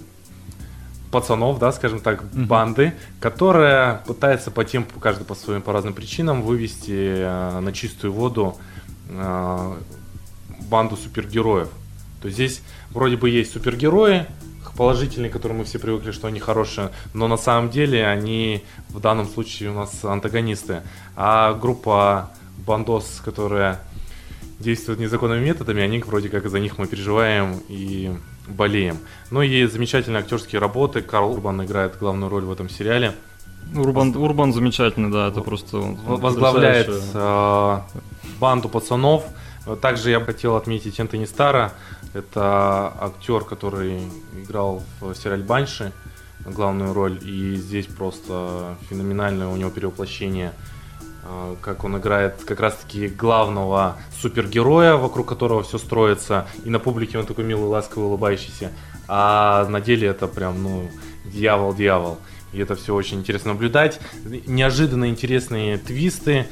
пацанов, да, скажем так, банды, которая пытается по тем, каждый по своим, по разным причинам вывести на чистую воду банду супергероев. То есть здесь вроде бы есть супергерои, положительные, которые мы все привыкли, что они хорошие, но на самом деле они в данном случае у нас антагонисты. А группа бандос, которая действует незаконными методами, они вроде как за них мы переживаем и болеем. Ну и замечательные актерские работы. Карл Урбан играет главную роль в этом сериале. Урбан, Урбан замечательный, да, это просто... возглавляет э, банду пацанов. Также я бы хотел отметить Энтони Стара. Это актер, который играл в сериале Банши главную роль. И здесь просто феноменальное у него перевоплощение. э, Как он играет как раз-таки главного супергероя, вокруг которого все строится. И на публике он такой милый, ласковый, улыбающийся. А на деле это прям, ну, дьявол-дьявол. И это все очень интересно наблюдать. Неожиданно интересные твисты.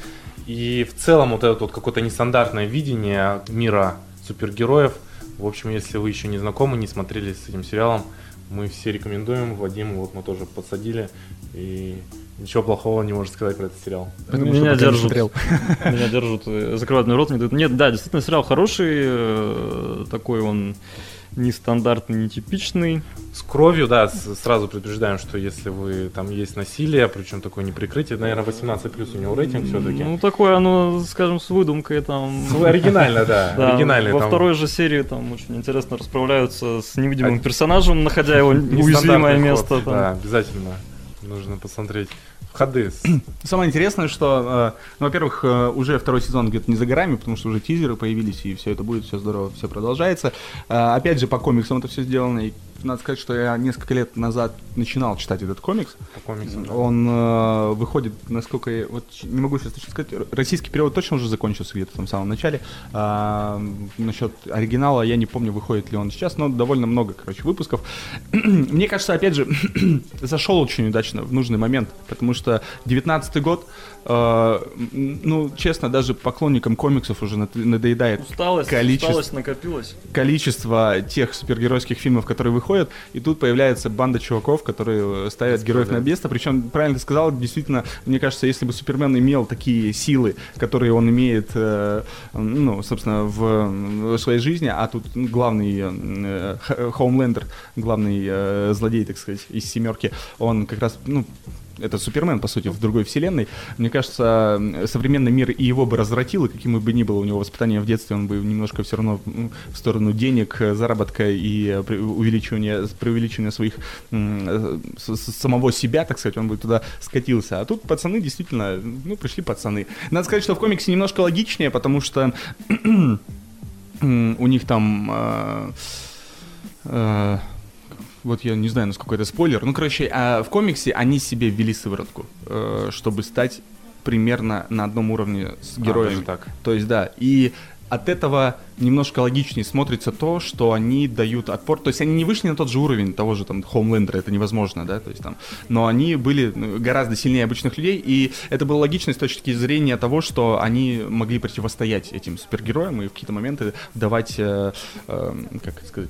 И в целом вот это вот какое-то нестандартное видение мира супергероев. В общем, если вы еще не знакомы, не смотрели с этим сериалом, мы все рекомендуем. Вадим вот мы тоже подсадили. И ничего плохого не может сказать про этот сериал. Потому меня держат, смотрел. [LAUGHS] меня держат, э, закрывают мне рот, мне говорят, нет, да, действительно, сериал хороший, э, такой он нестандартный, нетипичный. С кровью, да, сразу предупреждаем, что если вы там есть насилие, причем такое неприкрытие, наверное, 18 плюс у него рейтинг все-таки. Ну, такое оно, скажем, с выдумкой там. оригинально, да, [LAUGHS] Да, оригинальный. во там второй же серии там очень интересно расправляются с невидимым А- персонажем, находя его [LAUGHS] уязвимое место. ход, там. Да, обязательно. Нужно посмотреть ходы. [CLEARS THROAT] Самое интересное, что, э, ну, во-первых, э, уже второй сезон где-то не за горами, потому что уже тизеры появились, и все это будет, все здорово, все продолжается. Э, опять же, по комиксам это все сделано, и надо сказать, что я несколько лет назад начинал читать этот комикс. По комиксам. да. Он э, выходит, насколько я... Вот не могу сейчас точно сказать, российский перевод точно уже закончился где-то там в самом начале. А, насчет оригинала я не помню, выходит ли он сейчас, но довольно много, короче, выпусков. [CLEARS THROAT] Мне кажется, опять же, [CLEARS THROAT] зашел очень удачно в нужный момент, потому что 19 год, ну, честно, даже поклонникам комиксов уже над- надоедает Усталость, Количество- усталость накопилась. количество тех супергеройских фильмов, которые выходят, и тут появляется банда чуваков, которые э, ставят героев на место. Причем, правильно ты сказал, действительно, мне кажется, если бы Супермен имел такие силы, которые он имеет, э, ну, собственно, в, в своей жизни, а тут главный э, Хоумлендер, главный злодей, так сказать, из семерки, он как раз, ну, это Супермен, по сути, в другой вселенной. Мне кажется, современный мир и его бы развратил, и каким бы ни было у него воспитание в детстве, он бы немножко все равно в сторону денег, заработка и увеличивания, преувеличивания своих самого себя, так сказать, он бы туда скатился. А тут пацаны действительно, ну, пришли пацаны. Надо сказать, что в комиксе немножко логичнее, потому что [CLEARS THROAT] у них там... Э, э, вот я не знаю, насколько это спойлер. Ну, короче, а в комиксе они себе ввели сыворотку, э, чтобы стать примерно на одном уровне с героем. А, так. То есть, да. И от этого немножко логичнее смотрится то, что они дают отпор. То есть они не вышли на тот же уровень того же там Хоумлендера, это невозможно, да, то есть там, но они были ну, гораздо сильнее обычных людей, и это было логично с точки зрения того, что они могли противостоять этим супергероям и в какие-то моменты давать, э, э, как сказать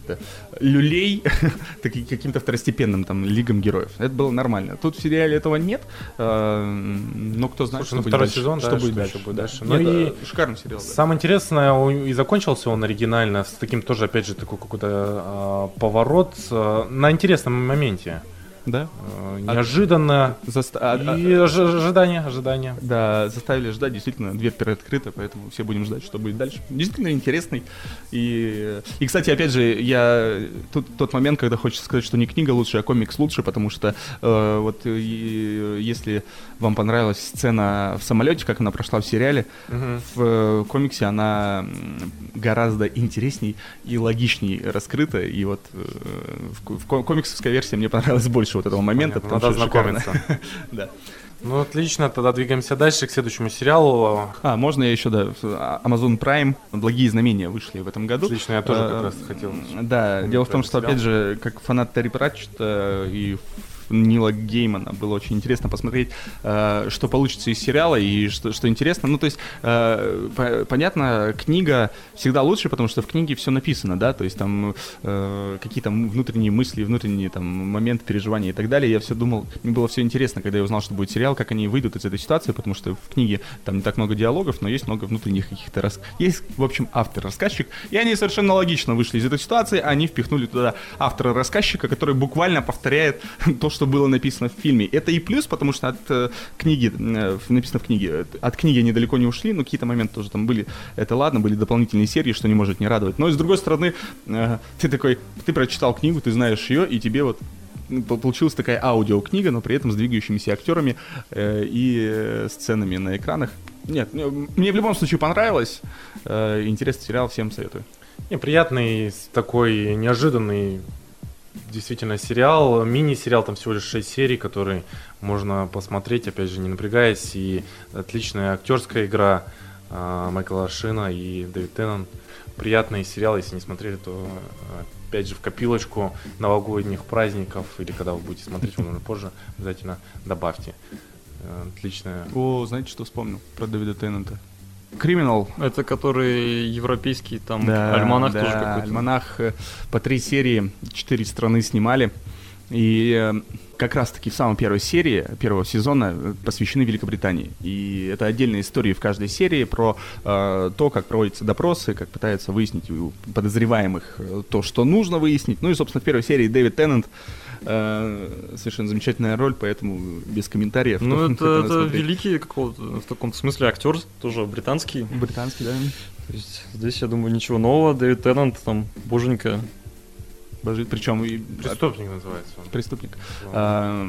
люлей [LAUGHS] каким-то второстепенным там лигам героев. Это было нормально. Тут в сериале этого нет, э, но кто знает, Слушай, что ну, будет второй дальше. сезон, что да, будет дальше. Будет дальше. Ну, и шикарный сериал. Самое интересное, и закончил закончился он оригинально с таким тоже, опять же, такой какой-то э, поворот э, на интересном моменте. Да? Э, неожиданно. Заста... А, и а... ожидание, ожидание. Да, заставили ждать, действительно, дверь открыта, поэтому все будем ждать, что будет дальше. Действительно интересный. И, и кстати, опять же, я тут тот момент, когда хочется сказать, что не книга лучше, а комикс лучше, потому что э, вот и, если вам понравилась сцена в самолете, как она прошла в сериале, угу. в э, комиксе она гораздо интересней и логичней раскрыта. И вот э, в, в комиксовской версии мне понравилось больше вот этого момента. Понятно, надо знакомиться. [LAUGHS] Да. Ну, отлично, тогда двигаемся дальше к следующему сериалу. А, можно я еще, да, Amazon Prime, «Благие знамения» вышли в этом году. Отлично, я тоже как раз хотел. Да, дело в том, что, опять же, как фанат Терри Пратчета и Нила Геймана. Было очень интересно посмотреть, э, что получится из сериала и что, что интересно. Ну, то есть, э, по, понятно, книга всегда лучше, потому что в книге все написано, да, то есть там э, какие-то внутренние мысли, внутренние там моменты, переживания и так далее. Я все думал, мне было все интересно, когда я узнал, что будет сериал, как они выйдут из этой ситуации, потому что в книге там не так много диалогов, но есть много внутренних каких-то рас... Есть, в общем, автор-рассказчик, и они совершенно логично вышли из этой ситуации, они впихнули туда автора-рассказчика, который буквально повторяет [LAUGHS] то, что было написано в фильме. Это и плюс, потому что от э, книги, э, написано в книге, от книги они далеко не ушли, но какие-то моменты тоже там были. Это ладно, были дополнительные серии, что не может не радовать. Но, с другой стороны, э, ты такой, ты прочитал книгу, ты знаешь ее, и тебе вот получилась такая аудиокнига, но при этом с двигающимися актерами э, и э, сценами на экранах. Нет, мне в любом случае понравилось. Э, интересный сериал, всем советую. Неприятный, такой неожиданный действительно сериал, мини-сериал, там всего лишь 6 серий, который можно посмотреть, опять же, не напрягаясь, и отличная актерская игра э, Майкла Аршина и Дэвид Теннон. Приятный сериал, если не смотрели, то опять же в копилочку новогодних праздников, или когда вы будете смотреть, возможно, [LAUGHS] позже, обязательно добавьте. Э, отличная. О, знаете, что вспомнил про Дэвида Теннанта? Криминал. Это который европейский, там, да, альманах да, тоже какой-то. Альманах э, по три серии, четыре страны снимали. И э, как раз-таки в самой первой серии первого сезона э, посвящены Великобритании. И это отдельные истории в каждой серии про э, то, как проводятся допросы, как пытаются выяснить у подозреваемых то, что нужно выяснить. Ну и, собственно, в первой серии Дэвид Теннант совершенно замечательная роль, поэтому без комментариев. Ну, [LAUGHS] это, это великий какого-то, в таком смысле актер, тоже британский. Британский, да. То есть здесь, я думаю, ничего нового. Дэвид Теннант, там, боженька, Божит, причем и преступник называется. Он. Преступник. А,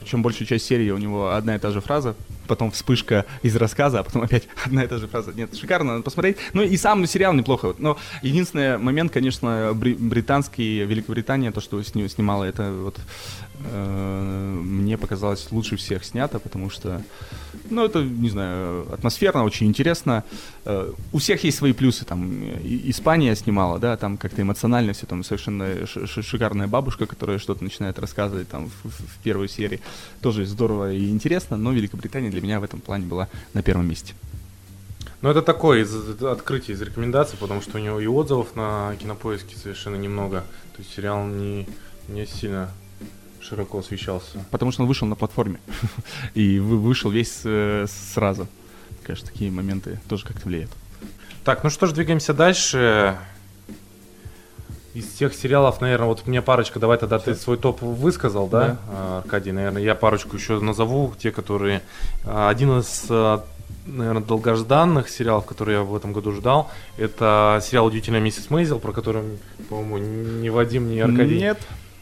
причем большую часть серии у него одна и та же фраза, потом вспышка из рассказа, а потом опять [LAUGHS] одна и та же фраза. Нет, шикарно, надо посмотреть. Ну и сам сериал неплохо. Но единственный момент, конечно, британский, Великобритания, то, что с нее снимала, это вот мне показалось лучше всех снято, потому что, ну, это, не знаю, атмосферно, очень интересно. Э, у всех есть свои плюсы, там, Испания снимала, да, там как-то эмоционально все, там, совершенно шикарная бабушка, которая что-то начинает рассказывать, там, в, в первой серии. Тоже здорово и интересно, но Великобритания для меня в этом плане была на первом месте. Ну, это такое из, открытие из рекомендаций, потому что у него и отзывов на кинопоиске совершенно немного. То есть сериал не, не сильно широко освещался. Потому что он вышел на платформе. [LAUGHS] И вышел весь э, сразу. Конечно, такие моменты тоже как-то влияют. Так, ну что ж, двигаемся дальше. Из всех сериалов, наверное, вот у меня парочка, давай тогда ты свой топ высказал, да, Да. а, Аркадий, наверное, я парочку еще назову, те, которые... а, Один из, а, наверное, долгожданных сериалов, которые я в этом году ждал, это сериал «Удивительная миссис Мейзел», про который, по-моему, ни Вадим, ни Аркадий Нет.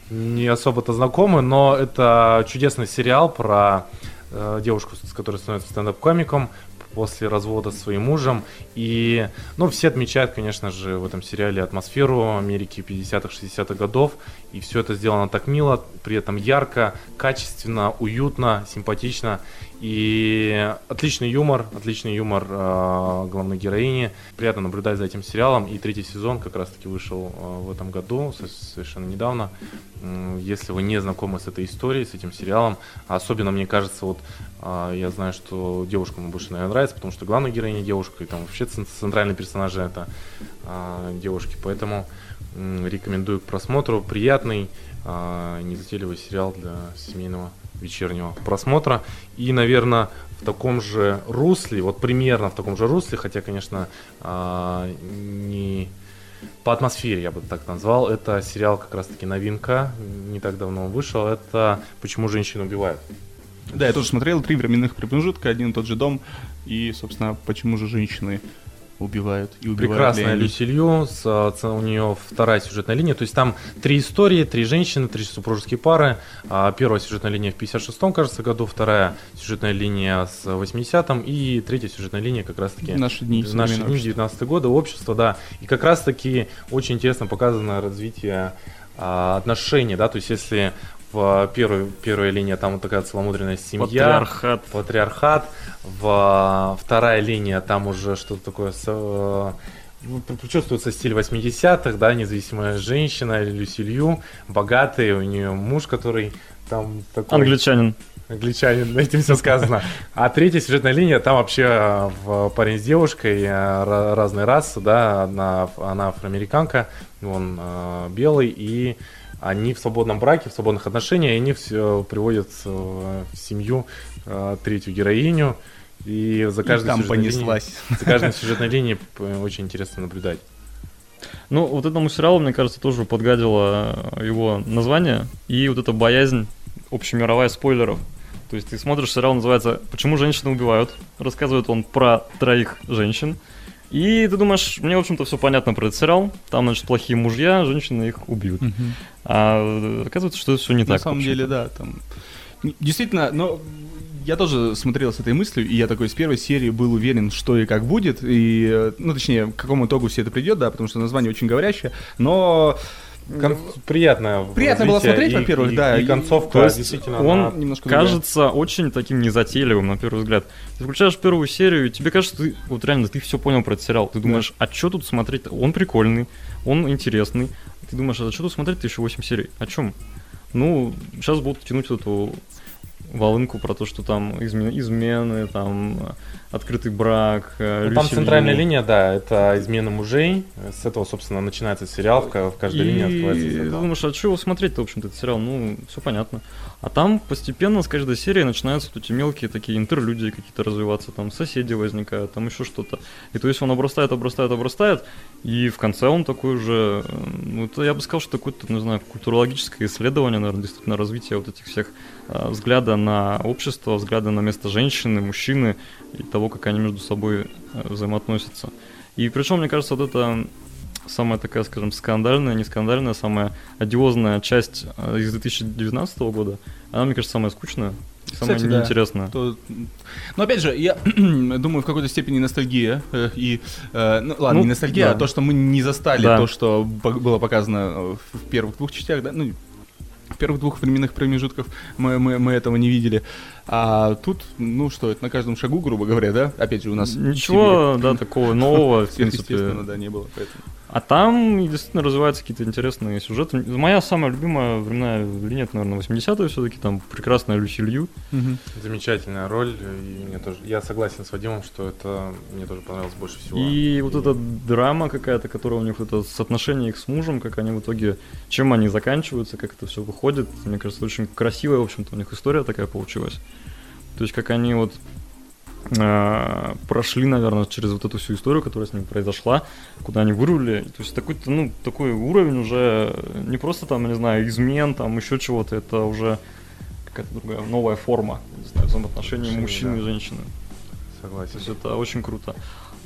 Не особо-то знакомы, но это чудесный сериал про э, девушку, с которой становится стендап-комиком после развода с своим мужем. И, ну, все отмечают, конечно же, в этом сериале атмосферу Америки 50-х, 60-х годов. И все это сделано так мило, при этом ярко, качественно, уютно, симпатично. И отличный юмор, отличный юмор э, главной героини. Приятно наблюдать за этим сериалом. И третий сезон как раз-таки вышел э, в этом году, со- совершенно недавно. Если вы не знакомы с этой историей, с этим сериалом, особенно, мне кажется, вот а, я знаю, что девушкам больше, наверное, нравится, потому что главная героиня девушка, и там вообще цен- центральные персонажи это а, девушки. Поэтому рекомендую к просмотру. Приятный, а, незатейливый сериал для семейного вечернего просмотра. И, наверное, в таком же русле, вот примерно в таком же русле, хотя, конечно, а, не по атмосфере, я бы так назвал. Это сериал как раз-таки новинка, не так давно он вышел. Это «Почему женщины убивают». Да, я тоже смотрел три временных промежутка, один и тот же дом. И, собственно, почему же женщины убивают и убивают Прекрасная они? Люси Лью, с, у нее вторая сюжетная линия, то есть там три истории, три женщины, три супружеские пары. А, Первая сюжетная линия в 56-м, кажется, году, вторая сюжетная линия с 80-м и третья сюжетная линия как раз-таки Наши дни, в наши дни, общество. 19 года, общество, да. И как раз-таки очень интересно показано развитие а, отношений, да, то есть если в первой, первая линия там вот такая целомудренная семья, Патриархат. патриархат, в, вторая линия там уже что-то такое с, э, чувствуется стиль 80-х, да, независимая женщина, Люси Лью, богатый, у нее муж, который там такой... Англичанин. Англичанин, этим все сказано. А третья сюжетная линия, там вообще э, парень с девушкой э, ра- разной расы, да, одна, она афроамериканка, он белый, и они в свободном браке, в свободных отношениях, и они все приводят э, в семью э, третью героиню, и за И каждой там сюжетной линией- понеслась. за каждой сюжетной линией очень интересно наблюдать. Ну, вот этому сериалу, мне кажется, тоже подгадило э, его название и вот эта боязнь общемировая спойлеров. То есть ты смотришь сериал, называется «Почему женщины убивают?». Рассказывает он про троих женщин. И ты думаешь, мне, в общем-то, все понятно про этот сериал. Там, значит, плохие мужья, женщины их убьют. А оказывается, что это все не На так. самом в общем-то. деле, да, там... Действительно, но я тоже смотрел с этой мыслью, и я такой с первой серии был уверен, что и как будет, и, э, ну, точнее, к какому итогу все это придет, да, потому что название очень говорящее, но Кон- приятно. Приятно было смотреть, и- во-первых, и- да, И и- концовка То есть действительно он она- немножко другая. кажется очень таким незатейливым на первый взгляд. Ты включаешь первую серию, и тебе кажется, ты, вот реально, ты все понял про этот сериал. Ты думаешь, а что тут смотреть? Он прикольный, он интересный. Ты думаешь, а что тут смотреть-то еще 8 серий? О чем? Ну, сейчас будут тянуть эту волынку про то, что там изме- измены, там открытый брак. э, Ну, там центральная Лью. линия, да, это измена мужей. С этого, собственно, начинается сериал. В ка- в каждой линии открывается И ты думаешь, а что смотреть-то, в общем-то, этот сериал? Ну, все понятно. А там постепенно с каждой серии начинаются вот эти мелкие такие интерлюдии какие-то развиваться, там соседи возникают, там еще что-то. И то есть он обрастает, обрастает, обрастает, и в конце он такой уже, э, ну, это я бы сказал, что такое-то, не знаю, культурологическое исследование, наверное, действительно развитие вот этих всех э, взгляда на общество, взгляда на место женщины, мужчины и того, как они между собой э, взаимоотносятся. И причем, мне кажется, вот это самая такая, скажем, скандальная, не скандальная, самая одиозная часть э, из 2019 года, она, мне кажется, самая скучная, и самая Кстати, да. неинтересная. То- Но опять же, я [CLEARS THROAT] думаю, в какой-то степени ностальгия. э, И, э, ну ладно, Ну, не ностальгия, да. а то, что мы не застали Да. то, что было показано в первых двух частях, да, ну, первых двух временных промежутках мы, мы, мы этого не видели. А тут, ну что, это на каждом шагу, грубо говоря, да? Опять же, у нас Ничего, да, такого нового, в принципе. да, не было. Поэтому. А там действительно развиваются какие-то интересные сюжеты. Моя самая любимая временная линия, это, наверное, 80-е все-таки, там прекрасная Люси Лью. Замечательная роль. И мне тоже, я согласен с Вадимом, что это мне тоже понравилось больше всего. И вот эта драма какая-то, которая у них, это соотношение их с мужем, как они в итоге, чем они заканчиваются, как это все выходит. Мне кажется, очень красивая, в общем-то, у них история такая получилась. То есть, как они вот прошли, наверное, через вот эту всю историю, которая с ними произошла, куда они вырвали. То есть такой, ну, такой уровень уже не просто там, не знаю, измен, там еще чего-то, это уже какая-то другая новая форма, не знаю, взаимоотношений Отношений, мужчины да. и женщины. То Согласен. есть это очень круто.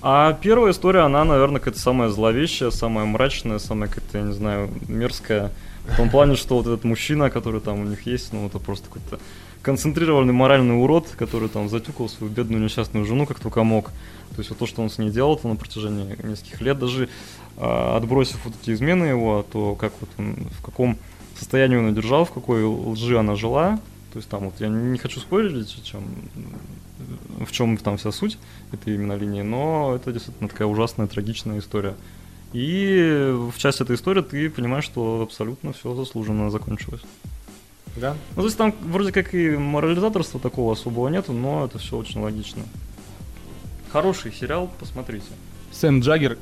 А первая история, она, наверное, какая-то самая зловещая, самая мрачная, самая какая-то, я не знаю, мерзкая. В том плане, что вот этот мужчина, который там у них есть, ну, это просто какой-то концентрированный моральный урод, который там затюкал свою бедную несчастную жену как только мог. То есть вот то, что он с ней делал то на протяжении нескольких лет, даже а, отбросив вот эти измены его, то как вот он, в каком состоянии он ее держал, в какой лжи она жила. То есть там вот я не хочу спойлерить, о чем, в чем там вся суть этой именно линии, но это действительно такая ужасная, трагичная история. И в части этой истории ты понимаешь, что абсолютно все заслуженно закончилось. Да? Ну, то есть там вроде как и морализаторства такого особого нету, но это все очень логично. Хороший сериал, посмотрите. Сэм Джаггер,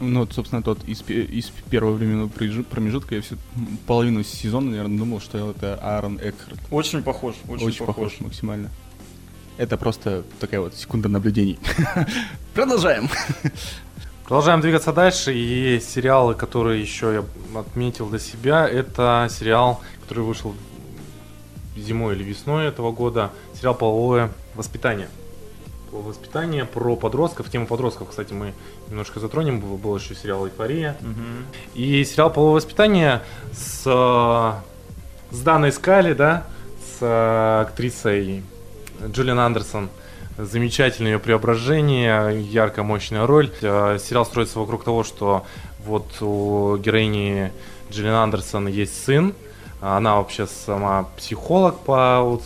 ну, вот, собственно, тот из, из первого временного прижи- промежутка, я всю половину сезона, наверное, думал, что это Аарон Экхарт. Очень похож, очень, Очень, похож. похож максимально. Это просто такая вот секунда наблюдений. [LAUGHS] Продолжаем. Продолжаем двигаться дальше. И сериалы, которые еще я отметил для себя, это сериал, который вышел зимой или весной этого года. Сериал «Половое воспитание». Половое воспитание про подростков. Тему подростков, кстати, мы немножко затронем. Был, был еще сериал «Эйфория». И сериал «Половое воспитание» с, э, с Даной Скали, да, с э, актрисой Джулиан Андерсон. Замечательное ее преображение, яркая, мощная роль. Э, Сериал строится вокруг того, что вот у героини Джиллиан Андерсон есть сын. Она вообще сама психолог по вот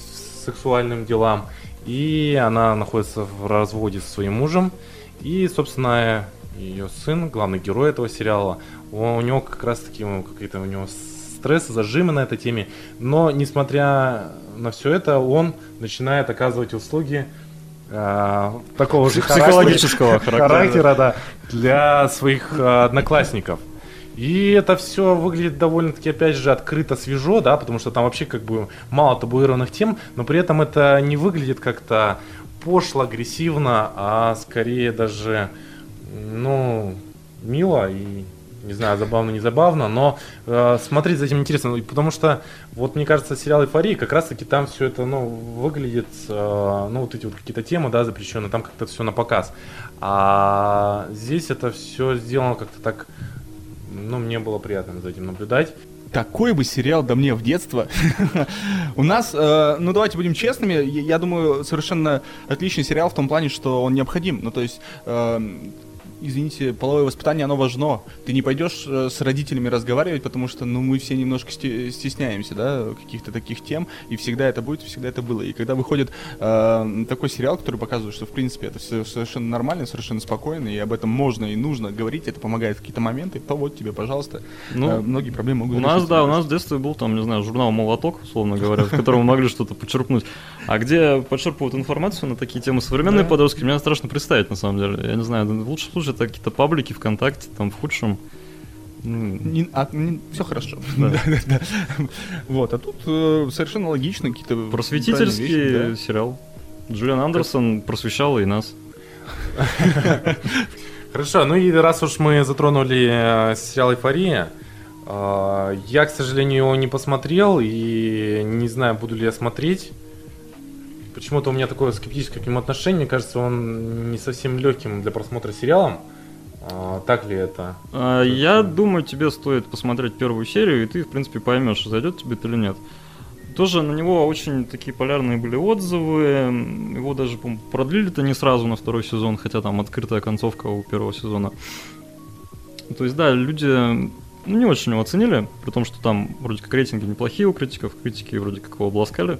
сексуальным делам. И она находится в разводе со своим мужем. И, собственно, ее сын, главный герой этого сериала, у него как раз таки ну, какие-то у него стрессы, зажимы на этой теме. Но, несмотря на все это, он начинает оказывать услуги э, такого же Психологического характера. характера, да, для своих э, одноклассников. И это все выглядит довольно-таки, опять же, открыто, свежо, да, потому что там вообще как бы мало табуированных тем, но при этом это не выглядит как-то пошло, агрессивно, а скорее даже, ну, мило и, не знаю, забавно, не забавно, но э, смотреть за этим интересно, потому что, вот мне кажется, сериал «Эйфория» как раз-таки там все это, ну, выглядит, э, ну, вот эти вот какие-то темы, да, запрещенные, там как-то все на показ. А здесь это все сделано как-то так, ну, мне было приятно за этим наблюдать. Такой бы сериал да мне в детство. [LAUGHS] У нас, э, ну давайте будем честными, я, я думаю, совершенно отличный сериал в том плане, что он необходим. Ну то есть, э, извините, половое воспитание, оно важно. Ты не пойдешь э, с родителями разговаривать, потому что, ну, мы все немножко сте- стесняемся, да, каких-то таких тем, и всегда это будет, всегда это было. И когда выходит э, такой сериал, который показывает, что, в принципе, это все совершенно нормально, совершенно спокойно, и об этом можно и нужно говорить, это помогает в какие-то моменты, то вот тебе, пожалуйста, Ну, э, многие проблемы могут У нас, решиться. да, у нас в детстве был там, не знаю, журнал «Молоток», условно говоря, в котором мы могли что-то почерпнуть. А где подчерпывают информацию на такие темы современные подростки, мне страшно представить, на самом деле. Я не знаю, в лучшем случае это какие-то паблики ВКонтакте, там в худшем. ну, все хорошо. Да. [LAUGHS] Да, да, да. Вот, а тут э, совершенно логично какие-то Просветительский вещи, сериал. Джулиан Андерсон просвещал и нас. [LAUGHS] Хорошо, ну и раз уж мы затронули э, сериал «Эйфория», э, я, к сожалению, его не посмотрел и не знаю, буду ли я смотреть. Почему-то у меня такое скептическое к нему отношение. Мне кажется, он не совсем легким для просмотра сериалом. А, так ли это? А, Я думаю, тебе стоит посмотреть первую серию, и ты, в принципе, поймешь, зайдет тебе это или нет. Тоже на него очень такие полярные были отзывы. Его даже, продлили-то не сразу на второй сезон, хотя там открытая концовка у первого сезона. То есть, да, люди ну, не очень его оценили, при том, что там вроде как рейтинги неплохие у критиков, критики вроде как его обласкали.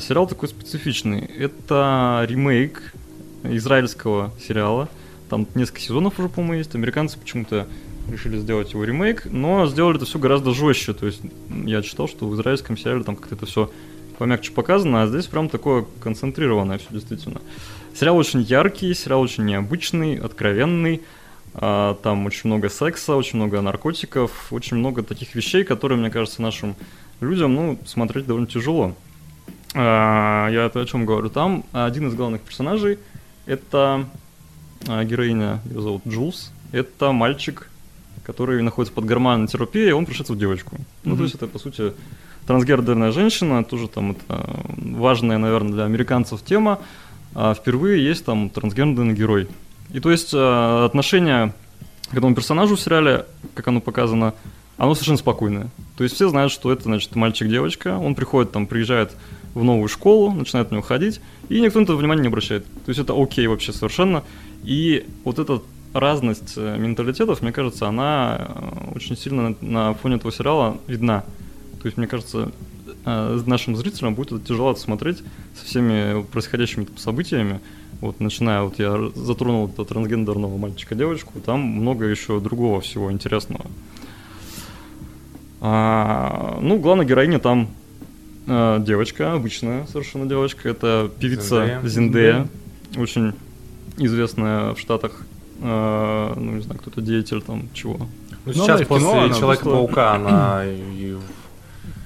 Сериал такой специфичный. Это ремейк израильского сериала. Там несколько сезонов уже, по-моему, есть. Американцы почему-то решили сделать его ремейк, но сделали это все гораздо жестче. То есть я читал, что в израильском сериале там как-то это все помягче показано, а здесь прям такое концентрированное все действительно. Сериал очень яркий, сериал очень необычный, откровенный. А, Там очень много секса, очень много наркотиков, очень много таких вещей, которые, мне кажется, нашим людям, ну, смотреть довольно тяжело. А, я о чем говорю? Там один из главных персонажей это а, героиня, ее зовут Джулс. Это мальчик, который находится под гормональной терапией, и он превращается в девочку. Mm-hmm. Ну, то есть это, по сути, трансгендерная женщина, тоже там это важная, наверное, для американцев тема. А впервые есть там трансгендерный герой. И то есть а, отношение к этому персонажу в сериале, как оно показано, оно совершенно спокойное. То есть все знают, что это, значит, мальчик-девочка, он приходит, там, приезжает в новую школу, начинает в нее ходить, и никто на это внимания не обращает. То есть это окей вообще совершенно. И вот эта разность э, менталитетов, мне кажется, она э, очень сильно на фоне этого сериала видна. То есть, мне кажется, э, нашим зрителям будет это тяжело смотреть со всеми происходящими событиями. Вот начиная, вот я затронул этого трансгендерного мальчика-девочку, там много еще другого всего интересного. А, ну, главная героиня там а, девочка, обычная совершенно девочка. Это певица Зиндея, очень известная в Штатах. А, ну, не знаю, кто-то деятель там чего. Ну, сейчас после Человека-паука она и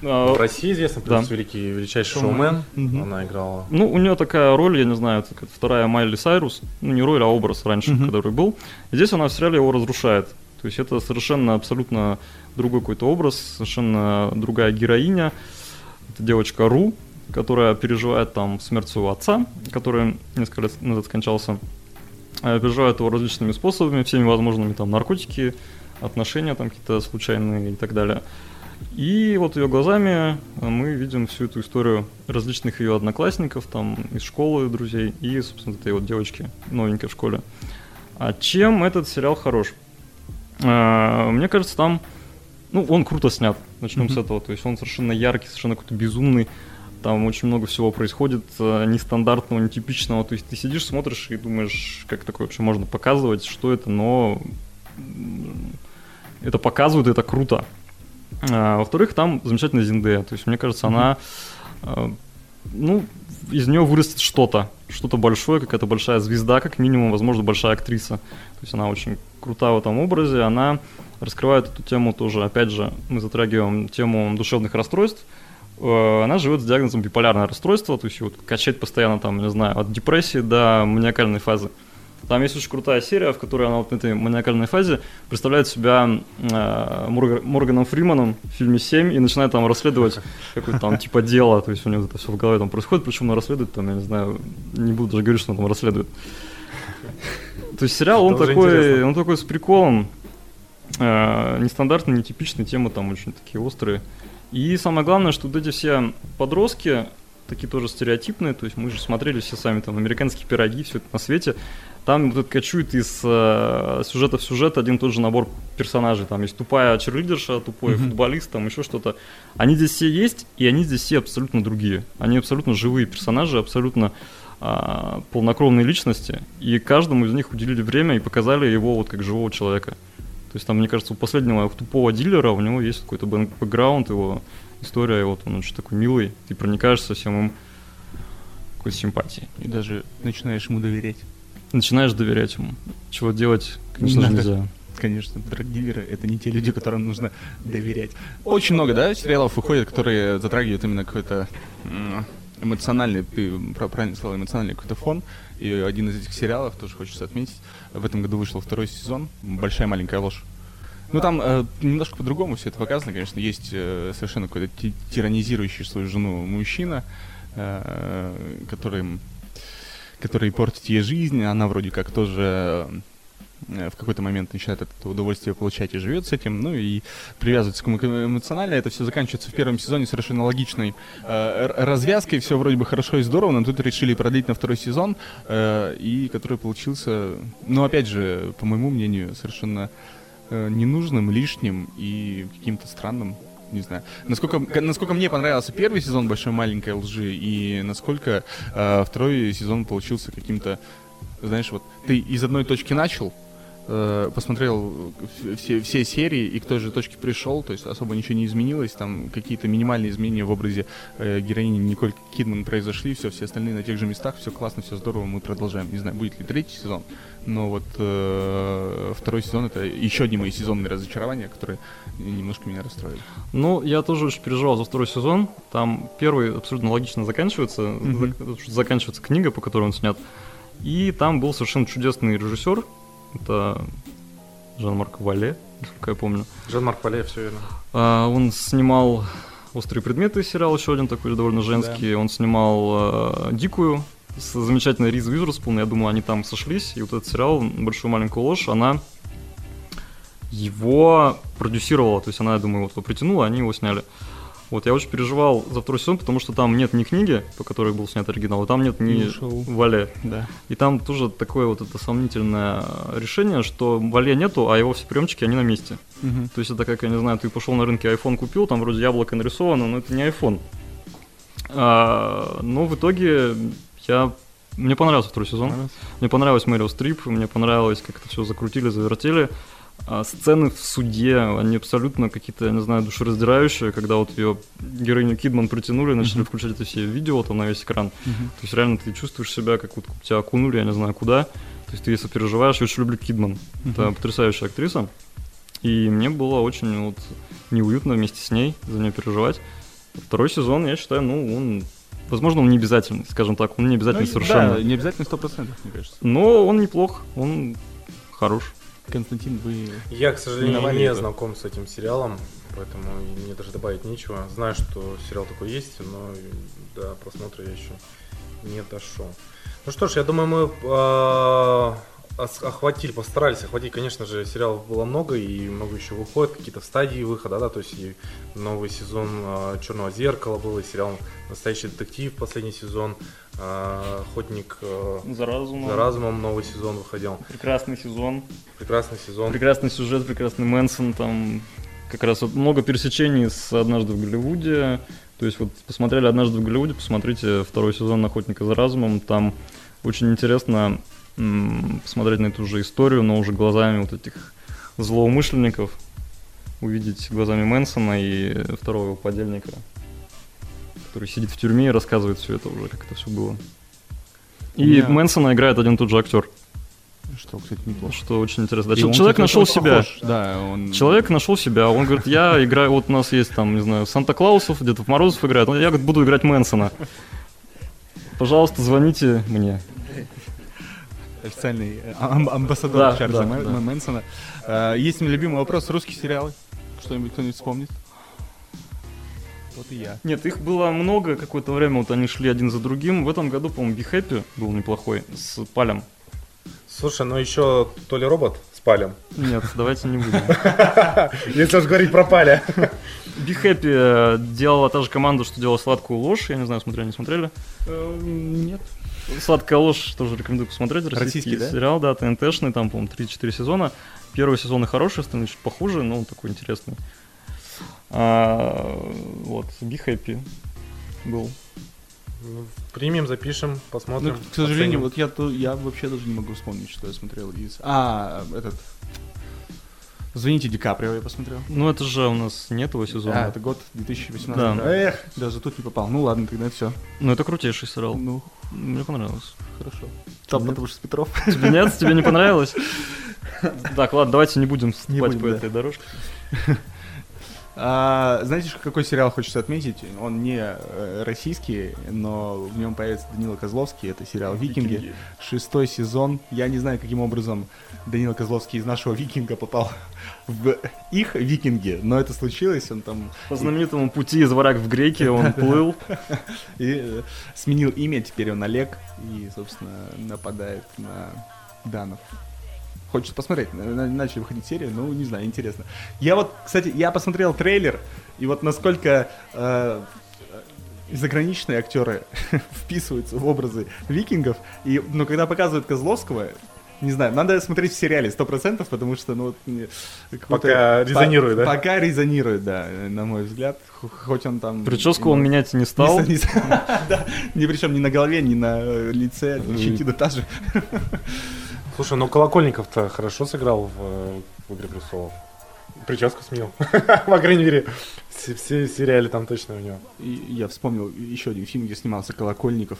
а, в России известна, плюс да. великий, величайший шоумен. Угу. Она играла. Ну, у нее такая роль, я не знаю, это вторая Майли Сайрус. Ну, не роль, а образ раньше, угу. который был. И здесь она в сериале его разрушает. То есть это совершенно абсолютно другой какой-то образ, совершенно другая героиня. Это девочка Ру, которая переживает там смерть своего отца, который несколько лет назад скончался. А переживает его различными способами, всеми возможными, там, наркотики, отношения там какие-то случайные и так далее. И вот ее глазами мы видим всю эту историю различных ее одноклассников, там, из школы, друзей, и, собственно, этой вот девочки новенькой в школе. А чем этот сериал хорош? А, мне кажется, там, ну, он круто снят, начнем mm-hmm. с этого, то есть он совершенно яркий, совершенно какой-то безумный, там очень много всего происходит э, нестандартного, нетипичного, то есть ты сидишь, смотришь и думаешь, как такое вообще можно показывать, что это, но это показывают, это круто. А, во-вторых, там замечательная Зиндея. То есть, мне кажется, она, а, ну, из нее вырастет что-то, что-то большое, какая-то большая звезда, как минимум, возможно, большая актриса. То есть она очень крутая в этом образе, она раскрывает эту тему тоже, опять же, мы затрагиваем тему душевных расстройств. А, она живет с диагнозом биполярное расстройство, то есть вот качает постоянно там, не знаю, от депрессии до маниакальной фазы. Там есть очень крутая серия, в которой она вот в этой маниакальной фазе представляет себя э, Морг... Морганом Фриманом в фильме «7» и начинает там расследовать [LAUGHS] какое-то там типа дело, то есть у него это все в голове там происходит, причем он расследует там, я не знаю, не буду даже говорить, что он там расследует. [LAUGHS] То есть сериал, он такой, он такой с приколом, э, нестандартный, нетипичный, темы там очень такие острые. И самое главное, что вот эти все подростки, такие тоже стереотипные, то есть мы же смотрели все сами там американские пироги, все это на свете, там вот качует из э, сюжета в сюжет один тот же набор персонажей. Там есть тупая черлидерша, тупой mm-hmm. футболист, там еще что-то. Они здесь все есть, и они здесь все абсолютно другие. Они абсолютно живые персонажи, абсолютно э, полнокровные личности. И каждому из них уделили время и показали его вот как живого человека. То есть там, мне кажется, у последнего тупого дилера у него есть какой-то бэкграунд, его история, и вот он очень такой милый, ты проникаешься всем им какой-то симпатией. И даже начинаешь ему доверять начинаешь доверять ему. Чего делать, конечно же, нельзя. Конечно, драгдилеры — это не те люди, которым нужно доверять. Очень много, да, сериалов выходит, которые затрагивают именно какой-то эмоциональный, ты правильно сказал, эмоциональный какой-то фон. И один из этих сериалов, тоже хочется отметить, в этом году вышел второй сезон «Большая маленькая ложь». Ну, там э, немножко по-другому все это показано, конечно. Есть э, совершенно какой-то тиранизирующий свою жену мужчина, э, который которые портят ей жизнь, она вроде как тоже э, в какой-то момент начинает это удовольствие получать и живет с этим, ну и привязывается к эмоционально. Это все заканчивается в первом сезоне совершенно логичной э, развязкой, все вроде бы хорошо и здорово, но тут решили продлить на второй сезон, э, и который получился, ну опять же, по моему мнению, совершенно э, ненужным, лишним и каким-то странным не знаю. Насколько, насколько мне понравился первый сезон «Большой маленькой лжи» и насколько э, второй сезон получился каким-то, знаешь, вот ты из одной точки начал, э, посмотрел все, все серии и к той же точке пришел, то есть особо ничего не изменилось, там какие-то минимальные изменения в образе э, героини Николь Кидман произошли, все, все остальные на тех же местах, все классно, все здорово, мы продолжаем. Не знаю, будет ли третий сезон, но вот э, второй сезон это еще одни мои сезонные разочарования, которые немножко меня расстроили. Ну, я тоже очень переживал за второй сезон. Там первый абсолютно логично заканчивается. Зак- заканчивается книга, по которой он снят. И там был совершенно чудесный режиссер. Это Жан-Марк Вале, насколько я помню. Жан-Марк Валеев, все верно. А, он снимал «Острые предметы» сериал, еще один такой довольно женский. Он снимал э, «Дикую» с замечательной Риз Уизерспун. Я думаю, они там сошлись. И вот этот сериал «Большую маленькую ложь», она его продюсировала. То есть она, я думаю, вот его притянула, они его сняли. Вот, я очень переживал за второй сезон, потому что там нет ни книги, по которой был снят оригинал, и там нет ни шоу. Вале. Да. И там тоже такое вот это сомнительное решение, что Вале нету, а его все приемчики, они на месте. Мгм. То есть это как, я не знаю, ты пошел на рынке iPhone купил, там вроде яблоко нарисовано, но это не iPhone. А, но в итоге я... Мне понравился второй сезон. Понравилось? Мне понравилась Мэрил Стрип, мне понравилось, как это все закрутили, завертели. А сцены в суде, они абсолютно какие-то, я не знаю, душераздирающие, когда вот ее героиню Кидман притянули, начали Мгм. включать это все видео там на весь экран. Мгм. То есть реально ты чувствуешь себя, как вот тебя окунули, я не знаю куда. То есть ты сопереживаешь. Я очень люблю Кидман. Это Мгм. потрясающая актриса. И мне было очень вот неуютно вместе с ней за нее переживать. Второй сезон, я считаю, ну, он... Возможно, он не обязательный, скажем так. Он не обязательный Ну, совершенно. Да, не обязательно сто процентов, мне кажется. Но он неплох, он хорош. Константин, вы... Я, к сожалению, не это. знаком с этим сериалом, поэтому мне даже добавить нечего. Знаю, что сериал такой есть, но до просмотра я еще не дошел. Ну что ж, я думаю, мы а, охватили, постарались охватить, конечно же, сериалов было много, и много еще выходит, какие-то стадии выхода, да, то есть и новый сезон Черного зеркала был, и сериал Настоящий детектив, последний сезон, а, Охотник а, За разумом. за разумом новый сезон выходил. Прекрасный сезон. Прекрасный сезон. Прекрасный сюжет, прекрасный Мэнсон. Там как раз вот много пересечений с «Однажды в Голливуде». То есть вот посмотрели «Однажды в Голливуде», посмотрите второй сезон «Охотника за разумом». Там очень интересно посмотреть на эту же историю, но уже глазами вот этих злоумышленников. Увидеть глазами Мэнсона и второго его подельника, который сидит в тюрьме и рассказывает все это уже, как это все было. И меня- Мэнсона играет один тот же актер, Что, кстати, неплохо. что очень интересно. Да, человек кстати, нашел очень себя. похож. Да, он... Человек нашел себя. Он говорит, я играю, вот у нас есть там, не знаю, Санта-Клаусов, Дедов Морозов играет. Я говорит, буду играть Мэнсона. Пожалуйста, звоните мне. Официальный э, амб- амбассадор Да, Чарльза да, Мэ- да. Мэнсона. Э, Есть мой любимый вопрос. Русские сериалы? Что-нибудь кто-нибудь вспомнит? Вот и я. Нет, их было много какое-то время, вот они шли один за другим. В этом году, по-моему, Be Happy был неплохой с Палем. Слушай, ну еще то ли робот с палем. Нет, давайте не будем. [LAUGHS] Если уж говорить про паля. Be Happy э, делала та же команда, что делала «Сладкую ложь». Я не знаю, смотрели, не смотрели. Нет. «Сладкая ложь» тоже рекомендую посмотреть. Российский, Российский, да? сериал, да, ТНТшный, там, по-моему, 3-4 сезона. Первый сезон и хороший, остальные чуть похуже, но он такой интересный. А, вот, Be Happy был. Ну, Примем, запишем, Ну, посмотрим. к сожалению, оценим. вот я, то- я вообще даже не могу вспомнить, что я смотрел из... А, этот... Звоните Ди Каприо я посмотрел. Ну, это же у нас нет его сезона. А, это год 2018. Да. Эх, даже тут не попал. Ну ладно, тогда все. Ну, это крутейший сериал. Ну, Мне понравилось. хорошо. Там, потому что с Петров. Тебе нет? Тебе не понравилось? [LAUGHS] Так, ладно, давайте не будем вступать по этой дорожке. [LAUGHS] А, знаете, какой сериал хочется отметить? Он не э, российский, но в нем появится Данила Козловский. Это сериал «Викинги». Шестой сезон. Я не знаю, каким образом Данила Козловский из нашего «Викинга» попал в их «Викинги», но это случилось. Он там По знаменитому пути из враг в греки он плыл. и, э, сменил имя, теперь он Олег и, собственно, нападает на данов. Хочется посмотреть, на- на- начали выходить серии, ну, не знаю, интересно. Я вот, кстати, я посмотрел трейлер, и вот насколько э, заграничные актеры [LAUGHS] вписываются в образы викингов, и, ну, когда показывают Козловского, не знаю, надо смотреть в сериале 100%, потому что, ну, вот, Пока резонирует, по- да? Пока резонирует, да, на мой взгляд, хоть он там... Прическу он менять не стал. [LAUGHS] Не, не да, ни причем ни на голове, ни на э, лице, щетина та же. [LAUGHS] Слушай, ну Колокольников-то хорошо сыграл в, э, в «Игре престолов». Прическу сменил. [LAUGHS] По крайней мере, все, все сериалы там точно у него. И я вспомнил еще один фильм, где снимался Колокольников.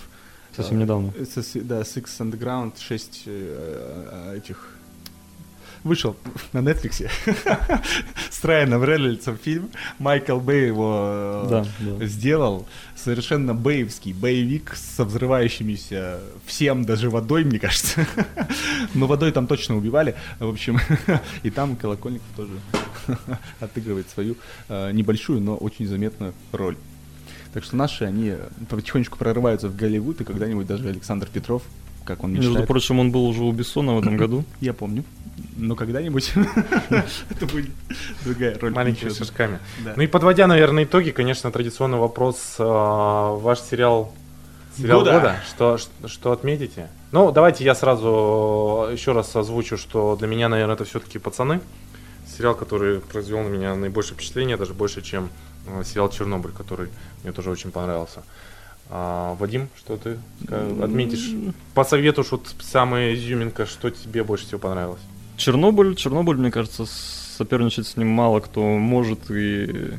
Совсем недавно. это с- да, Six Underground, 6 этих... Вышел на Netflix [LAUGHS] с Райаном Рейнольдсом фильм. Майкл Бэй его э, Да, да. сделал. Совершенно бэевский боевик со взрывающимися всем, даже водой, мне кажется. [LAUGHS] Но водой там точно убивали. В общем, [LAUGHS] и там Колокольников тоже отыгрывает свою э, небольшую, но очень заметную роль. Так что наши, они потихонечку прорываются в Голливуд, и когда-нибудь даже Александр Петров, как он Между мечтает, прочим, он был уже у Бессона в этом году. я помню, но когда-нибудь [LAUGHS] это будет другая роль. Маленькими. Да. Ну и подводя, наверное, итоги, конечно, традиционный вопрос. э, Ваш сериал Сериал Года. года. Что, что, что отметите? Ну, давайте я сразу еще раз озвучу, что для меня, наверное, это все-таки «Пацаны». Сериал, который произвел на меня наибольшее впечатление, даже больше, чем э, сериал «Чернобыль», который мне тоже очень понравился. А, Вадим, что ты отметишь? Посоветуешь вот самая изюминка, что тебе больше всего понравилось? Чернобыль, Чернобыль, мне кажется, соперничать с ним мало кто может и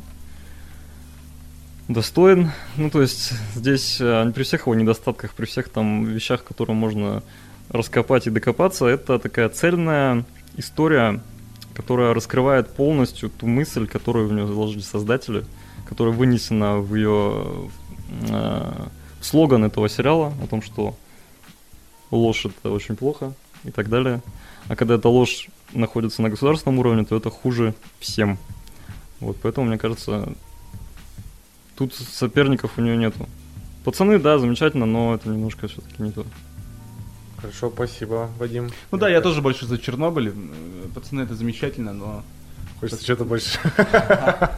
достоин. Ну, то есть здесь э, при всех его недостатках, при всех там вещах, которые можно раскопать и докопаться, это такая цельная история, которая раскрывает полностью ту мысль, которую в нее заложили создатели, которая вынесена в ее э, в слоган этого сериала о том, что ложь это очень плохо и так далее. А когда эта ложь находится на государственном уровне, то это хуже всем. Вот, поэтому, мне кажется, тут соперников у нее нету. Пацаны, да, замечательно, но это немножко все-таки не то. Хорошо, спасибо, Вадим. Ну да, я тоже больше за Чернобыль. Э, Пацаны, это замечательно, но Хочется что-то больше. [LAUGHS]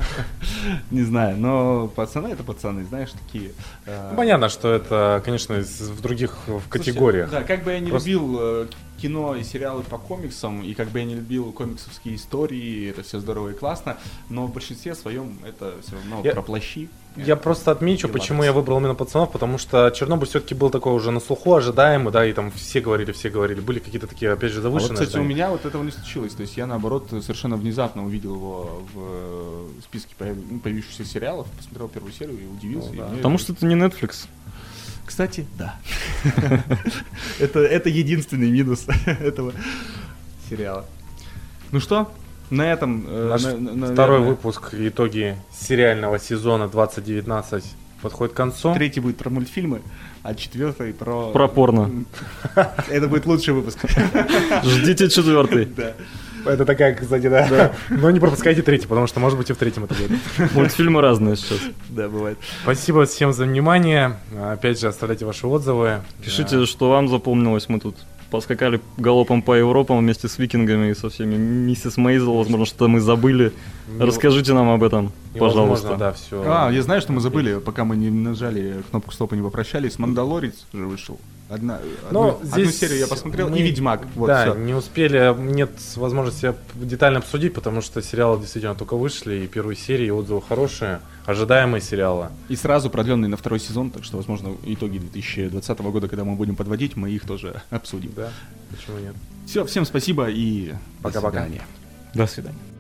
не знаю, но пацаны это пацаны, знаешь, такие. э, Ну, Понятно, что это, конечно, в других в категориях. Да, как бы я не Просто- любил э, кино и сериалы по комиксам, и как бы я не любил комиксовские истории, это все здорово и классно, но в большинстве своем это все равно Я- про плащи. Я просто отмечу, И почему я выбрал именно пацанов, потому что Чернобыль все-таки был такой уже на слуху, ожидаемый, да, и там все говорили, все говорили, были какие-то такие, опять же, А вот, завышенные кстати, у ожидания. меня вот этого не случилось. То есть я, наоборот, совершенно внезапно увидел его в э, списке ну, появившихся сериалов, посмотрел первую серию и удивился. Ну и да. мне Потому что это не Netflix. Кстати, да. [LAUGHS] это, это единственный минус [LAUGHS] этого сериала. Ну что, на этом... э, Наш на- на- Второй наверное, выпуск итоги сериального сезона 2019 подходит к концу. Третий будет про мультфильмы, а четвертый про... Про порно. [LAUGHS] Это будет лучший выпуск. [LAUGHS] Ждите четвертый. Да. Это такая, кстати, да. Но не пропускайте третий, потому что, может быть, и в третьем это будет. Мультфильмы разные сейчас. Да, бывает. Спасибо всем за внимание. Опять же, оставляйте ваши отзывы. Пишите, что вам запомнилось. Мы тут поскакали галопом по Европам вместе с викингами и со всеми. Миссис Мейзел, возможно, что мы забыли. Не- Расскажите нам об этом, невозможно, пожалуйста. да, все. А, я знаю, что мы забыли, пока мы не нажали кнопку стопа, не попрощались. Мандалорец же вышел. Одна, Но одну, одну здесь серию я посмотрел, мы- и Ведьмак. Вот, да, всё. не успели, нет возможности детально обсудить, потому что сериалы действительно только вышли, и первые серии, и отзывы хорошие, ожидаемые сериалы. И сразу продленный на второй сезон, так что, возможно, итоги 2020 года, когда мы будем подводить, мы их тоже [LAUGHS] обсудим. Да, почему нет? Все, всем спасибо и Пока-пока. до свидания. До свидания.